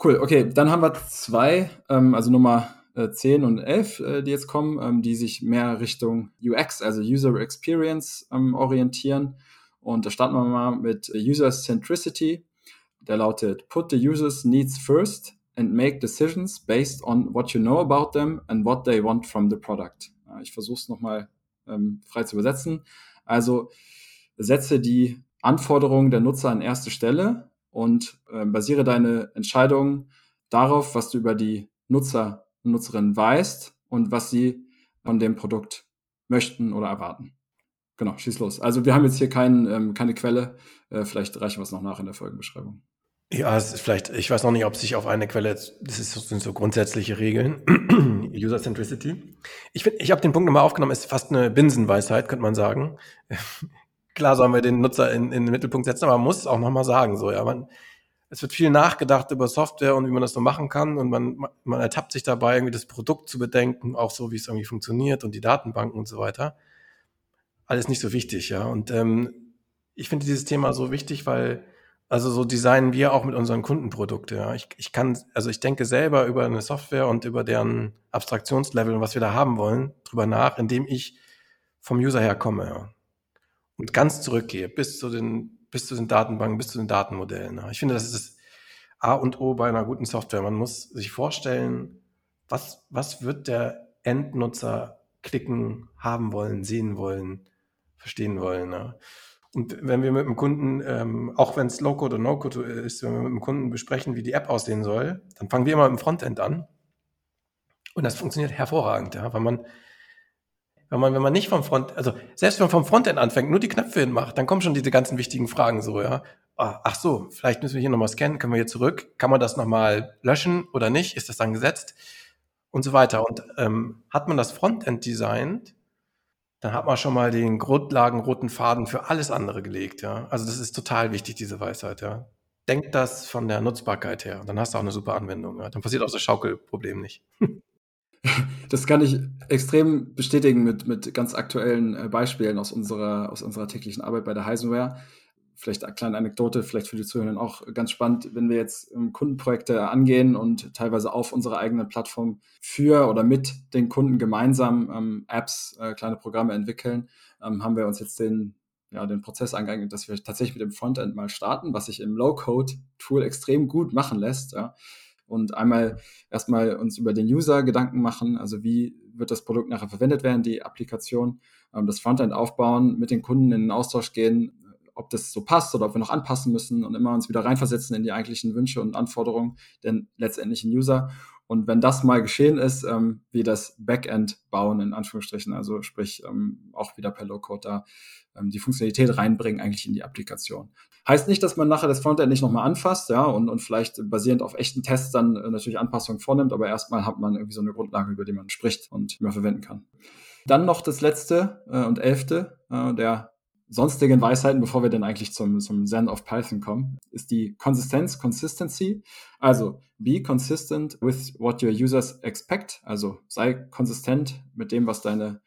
Cool, okay, dann haben wir zwei, ähm, also Nummer 10 äh, und 11, äh, die jetzt kommen, ähm, die sich mehr Richtung UX, also User Experience, ähm, orientieren. Und da starten wir mal mit User Centricity. Der lautet, put the user's needs first and make decisions based on what you know about them and what they want from the product. Ich versuche es nochmal ähm, frei zu übersetzen. Also setze die Anforderungen der Nutzer an erste Stelle und äh, basiere deine Entscheidungen darauf, was du über die Nutzer Nutzerin weißt und was sie von dem Produkt möchten oder erwarten. Genau, schieß los. Also wir haben jetzt hier kein, ähm, keine Quelle. Äh, vielleicht reichen wir es noch nach in der Folgenbeschreibung. Ja, es ist vielleicht, ich weiß noch nicht, ob sich auf eine Quelle, das ist, sind so grundsätzliche Regeln. *clears throat* User Centricity. Ich ich habe den Punkt nochmal aufgenommen, ist fast eine Binsenweisheit, könnte man sagen. *laughs* Klar sollen wir den Nutzer in, in den Mittelpunkt setzen, aber man muss es auch nochmal sagen, so, ja, man, es wird viel nachgedacht über Software und wie man das so machen kann und man, man ertappt sich dabei, irgendwie das Produkt zu bedenken, auch so, wie es irgendwie funktioniert und die Datenbanken und so weiter. alles nicht so wichtig, ja. Und ähm, ich finde dieses Thema so wichtig, weil also so designen wir auch mit unseren Kundenprodukte. Ja. Ich, ich kann, also ich denke selber über eine Software und über deren Abstraktionslevel und was wir da haben wollen, drüber nach, indem ich vom User her komme ja. und ganz zurückgehe bis zu den, bis zu den Datenbanken, bis zu den Datenmodellen. Ich finde, das ist das A und O bei einer guten Software. Man muss sich vorstellen, was, was wird der Endnutzer klicken, haben wollen, sehen wollen, verstehen wollen. Ja. Und wenn wir mit dem Kunden, ähm, auch wenn es Low-Code oder No-Code ist, wenn wir mit dem Kunden besprechen, wie die App aussehen soll, dann fangen wir immer im Frontend an. Und das funktioniert hervorragend, ja, weil man, wenn man, wenn man nicht vom Front, also selbst wenn man vom Frontend anfängt, nur die Knöpfe hinmacht, dann kommen schon diese ganzen wichtigen Fragen so, ja. Ah, ach so, vielleicht müssen wir hier nochmal scannen, können wir hier zurück, kann man das nochmal löschen oder nicht, ist das dann gesetzt und so weiter. Und ähm, hat man das Frontend designt, dann hat man schon mal den grundlagenroten Faden für alles andere gelegt, ja. Also das ist total wichtig, diese Weisheit, ja. Denkt das von der Nutzbarkeit her, dann hast du auch eine super Anwendung, ja. Dann passiert auch das Schaukelproblem nicht. *laughs* Das kann ich extrem bestätigen mit, mit ganz aktuellen äh, Beispielen aus unserer, aus unserer täglichen Arbeit bei der Heisenware vielleicht eine kleine Anekdote, vielleicht für die Zuhörer auch ganz spannend, wenn wir jetzt Kundenprojekte angehen und teilweise auf unserer eigenen Plattform für oder mit den Kunden gemeinsam ähm, Apps, äh, kleine Programme entwickeln, ähm, haben wir uns jetzt den, ja, den Prozess angeeignet, dass wir tatsächlich mit dem Frontend mal starten, was sich im Low-Code-Tool extrem gut machen lässt. Ja. Und einmal erstmal uns über den User Gedanken machen, also wie wird das Produkt nachher verwendet werden, die Applikation, ähm, das Frontend aufbauen, mit den Kunden in den Austausch gehen, ob das so passt oder ob wir noch anpassen müssen und immer uns wieder reinversetzen in die eigentlichen Wünsche und Anforderungen den letztendlichen User. Und wenn das mal geschehen ist, ähm, wie das Backend bauen, in Anführungsstrichen, also sprich ähm, auch wieder per Low-Code da ähm, die Funktionalität reinbringen eigentlich in die Applikation. Heißt nicht, dass man nachher das Frontend nicht nochmal anfasst, ja, und, und vielleicht basierend auf echten Tests dann äh, natürlich Anpassungen vornimmt, aber erstmal hat man irgendwie so eine Grundlage, über die man spricht und mehr verwenden kann. Dann noch das letzte äh, und elfte, äh, der sonstigen Weisheiten, bevor wir dann eigentlich zum, zum Zen of Python kommen, ist die Konsistenz, Consistency. Also, be consistent with what your users expect. Also, sei konsistent mit dem, was deine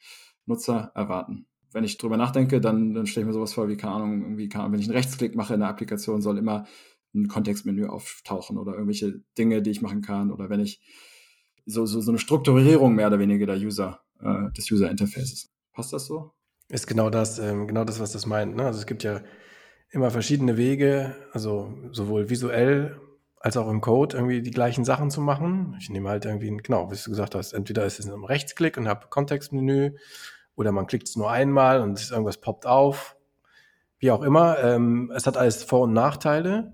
Nutzer erwarten. Wenn ich drüber nachdenke, dann, dann stelle ich mir sowas vor wie, keine Ahnung, irgendwie, keine Ahnung, wenn ich einen Rechtsklick mache in der Applikation, soll immer ein Kontextmenü auftauchen oder irgendwelche Dinge, die ich machen kann. Oder wenn ich so, so, so eine Strukturierung mehr oder weniger der User, äh, des User Interfaces. Passt das so? Ist genau das, ähm, genau das, was das meint. Ne? Also es gibt ja immer verschiedene Wege, also sowohl visuell als auch im Code irgendwie die gleichen Sachen zu machen. Ich nehme halt irgendwie, genau, wie du gesagt hast, entweder ist es ein Rechtsklick und habe Kontextmenü oder man klickt es nur einmal und irgendwas poppt auf. Wie auch immer. Ähm, es hat alles Vor- und Nachteile,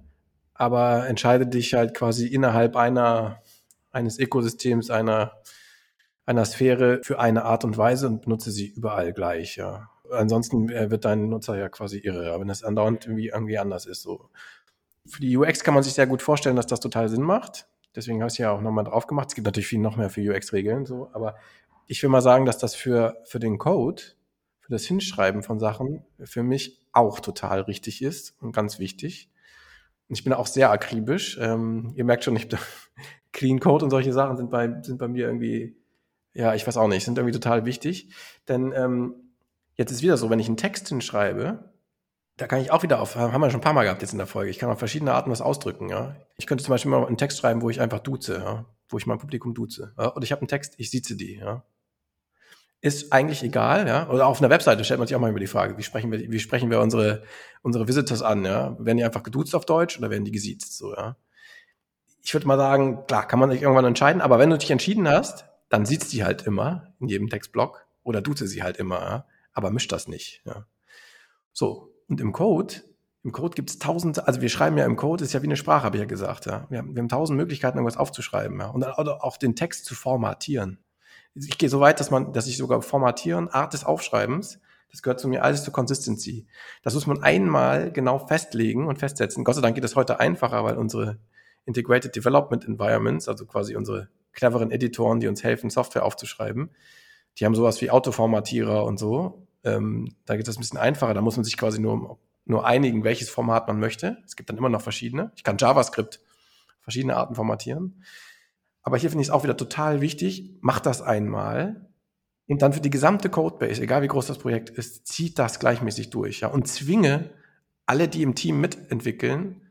aber entscheide dich halt quasi innerhalb einer, eines Ökosystems, einer einer Sphäre für eine Art und Weise und benutze sie überall gleich, ja. Ansonsten äh, wird dein Nutzer ja quasi irre, wenn es andauernd irgendwie, irgendwie anders ist. So. Für die UX kann man sich sehr gut vorstellen, dass das total Sinn macht. Deswegen habe ich es ja auch nochmal drauf gemacht. Es gibt natürlich viel noch mehr für UX-Regeln, so, aber ich will mal sagen, dass das für, für den Code, für das Hinschreiben von Sachen, für mich auch total richtig ist und ganz wichtig. Ich bin auch sehr akribisch. Ähm, ihr merkt schon, ich, *laughs* Clean Code und solche Sachen sind bei, sind bei mir irgendwie ja, ich weiß auch nicht, sind irgendwie total wichtig. Denn ähm, jetzt ist wieder so, wenn ich einen Text hinschreibe, da kann ich auch wieder auf, haben wir schon ein paar Mal gehabt jetzt in der Folge, ich kann auf verschiedene Arten was ausdrücken, ja. Ich könnte zum Beispiel mal einen Text schreiben, wo ich einfach duze, ja, wo ich mein Publikum duze. Ja? Oder ich habe einen Text, ich sieze die, ja. Ist eigentlich egal, ja. Oder auf einer Webseite stellt man sich auch mal über die Frage, wie sprechen wir, wie sprechen wir unsere, unsere Visitors an, ja. Werden die einfach geduzt auf Deutsch oder werden die gesiezt, so, ja. Ich würde mal sagen, klar, kann man sich irgendwann entscheiden, aber wenn du dich entschieden hast, dann sieht sie halt immer in jedem Textblock oder duze sie halt immer, ja? aber mischt das nicht. Ja? So, und im Code, im Code gibt es tausend, also wir schreiben ja im Code, ist ja wie eine Sprache, habe ich ja gesagt. Ja? Wir, haben, wir haben tausend Möglichkeiten, irgendwas aufzuschreiben ja? und oder auch den Text zu formatieren. Ich gehe so weit, dass man, dass ich sogar formatieren, Art des Aufschreibens, das gehört zu mir alles zur Consistency. Das muss man einmal genau festlegen und festsetzen. Gott sei Dank geht das heute einfacher, weil unsere Integrated Development Environments, also quasi unsere cleveren Editoren, die uns helfen, Software aufzuschreiben. Die haben sowas wie Autoformatierer und so. Ähm, da geht das ein bisschen einfacher. Da muss man sich quasi nur, nur einigen, welches Format man möchte. Es gibt dann immer noch verschiedene. Ich kann JavaScript verschiedene Arten formatieren. Aber hier finde ich es auch wieder total wichtig. Mach das einmal und dann für die gesamte Codebase, egal wie groß das Projekt ist, zieht das gleichmäßig durch, ja, und zwinge alle, die im Team mitentwickeln,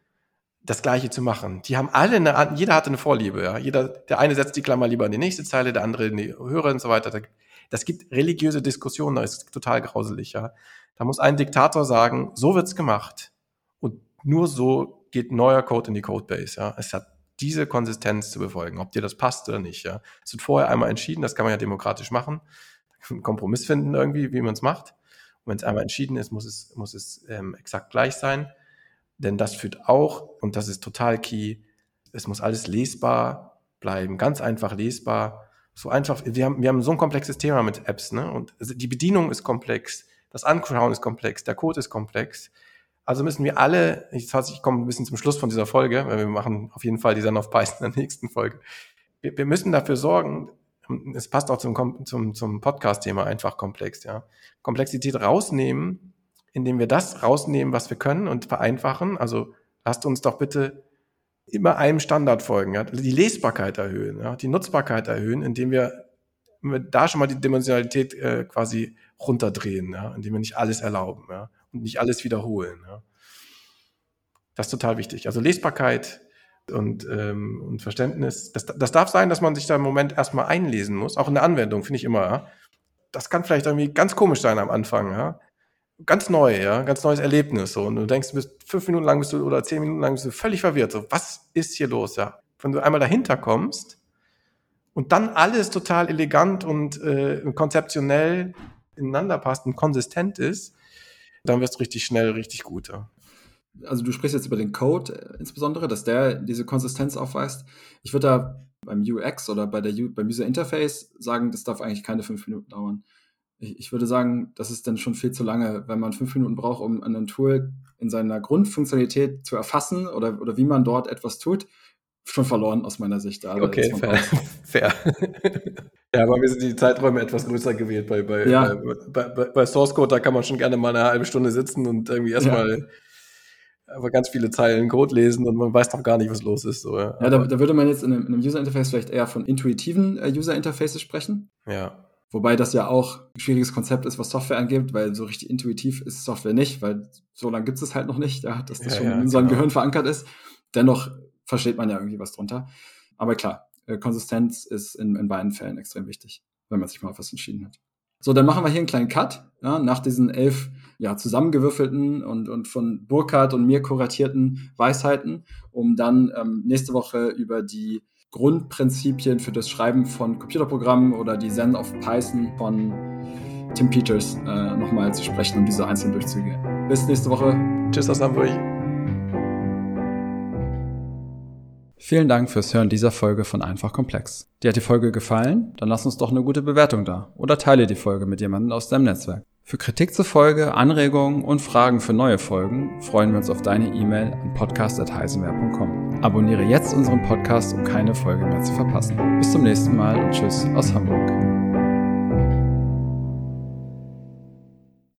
das Gleiche zu machen. Die haben alle eine, jeder hatte eine Vorliebe, ja. Jeder, der eine setzt die Klammer lieber in die nächste Zeile, der andere in die höhere und so weiter. Das gibt religiöse Diskussionen, das ist total grauselig, ja. Da muss ein Diktator sagen, so wird's gemacht. Und nur so geht neuer Code in die Codebase, ja. Es hat diese Konsistenz zu befolgen, ob dir das passt oder nicht, ja. Es wird vorher einmal entschieden, das kann man ja demokratisch machen. Einen Kompromiss finden irgendwie, wie man es macht. Und wenn es einmal entschieden ist, muss es, muss es ähm, exakt gleich sein. Denn das führt auch, und das ist total key, es muss alles lesbar bleiben, ganz einfach lesbar. So einfach, wir haben, wir haben so ein komplexes Thema mit Apps, ne? Und die Bedienung ist komplex, das Anschauen ist komplex, der Code ist komplex. Also müssen wir alle, ich, ich komme ein bisschen zum Schluss von dieser Folge, weil wir machen auf jeden Fall die Sun of Python in der nächsten Folge. Wir, wir müssen dafür sorgen, es passt auch zum, zum, zum Podcast-Thema einfach komplex, ja. Komplexität rausnehmen indem wir das rausnehmen, was wir können und vereinfachen. Also lasst uns doch bitte immer einem Standard folgen, ja? die Lesbarkeit erhöhen, ja? die Nutzbarkeit erhöhen, indem wir, da schon mal die Dimensionalität äh, quasi runterdrehen, ja? indem wir nicht alles erlauben ja? und nicht alles wiederholen. Ja? Das ist total wichtig. Also Lesbarkeit und, ähm, und Verständnis. Das, das darf sein, dass man sich da im Moment erstmal einlesen muss, auch in der Anwendung, finde ich immer. Ja? Das kann vielleicht irgendwie ganz komisch sein am Anfang. Ja? Ganz neu, ja, ganz neues Erlebnis. So. Und du denkst, du bist fünf Minuten lang bist du oder zehn Minuten lang bist du völlig verwirrt. So, was ist hier los? Ja, wenn du einmal dahinter kommst und dann alles total elegant und äh, konzeptionell ineinander passt und konsistent ist, dann wirst du richtig schnell richtig gut. Ja. Also du sprichst jetzt über den Code äh, insbesondere, dass der diese Konsistenz aufweist. Ich würde da beim UX oder bei der, beim User Interface sagen, das darf eigentlich keine fünf Minuten dauern ich, ich würde sagen, das ist dann schon viel zu lange, wenn man fünf Minuten braucht, um ein Tool in seiner Grundfunktionalität zu erfassen oder, oder wie man dort etwas tut, schon verloren aus meiner Sicht. Also okay, fair. *laughs* fair. *laughs* ja, aber wir sind die Zeiträume etwas größer gewählt. Bei, bei, ja. bei, bei, bei, Source Code, da kann man schon gerne mal eine halbe Stunde sitzen und irgendwie erstmal ja. aber ganz viele Zeilen Code lesen und man weiß noch gar nicht, was los ist. So, ja, ja da, da, würde man jetzt in einem, in einem User Interface vielleicht eher von intuitiven äh, User Interfaces sprechen. Ja. Wobei das ja auch ein schwieriges Konzept ist, was Software angeht, weil so richtig intuitiv ist Software nicht, weil so lange gibt es halt noch nicht, ja, dass das ja, schon ja, in unserem genau. Gehirn verankert ist. Dennoch versteht man ja irgendwie was drunter. Aber klar, äh, Konsistenz ist in, in beiden Fällen extrem wichtig, wenn man sich mal auf was entschieden hat. So, dann machen wir hier einen kleinen Cut, ja, nach diesen elf ja, zusammengewürfelten und, und von Burkhardt und mir kuratierten Weisheiten, um dann ähm, nächste Woche über die Grundprinzipien für das Schreiben von Computerprogrammen oder die Zen of Python von Tim Peters äh, nochmal zu sprechen und diese einzeln durchzugehen. Bis nächste Woche. Tschüss aus Hamburg. Vielen Dank fürs Hören dieser Folge von Einfach Komplex. Dir hat die Folge gefallen? Dann lass uns doch eine gute Bewertung da oder teile die Folge mit jemandem aus deinem Netzwerk. Für Kritik zur Folge, Anregungen und Fragen für neue Folgen freuen wir uns auf deine E-Mail an podcast.heisenwehr.com. Abonniere jetzt unseren Podcast, um keine Folge mehr zu verpassen. Bis zum nächsten Mal und tschüss aus Hamburg.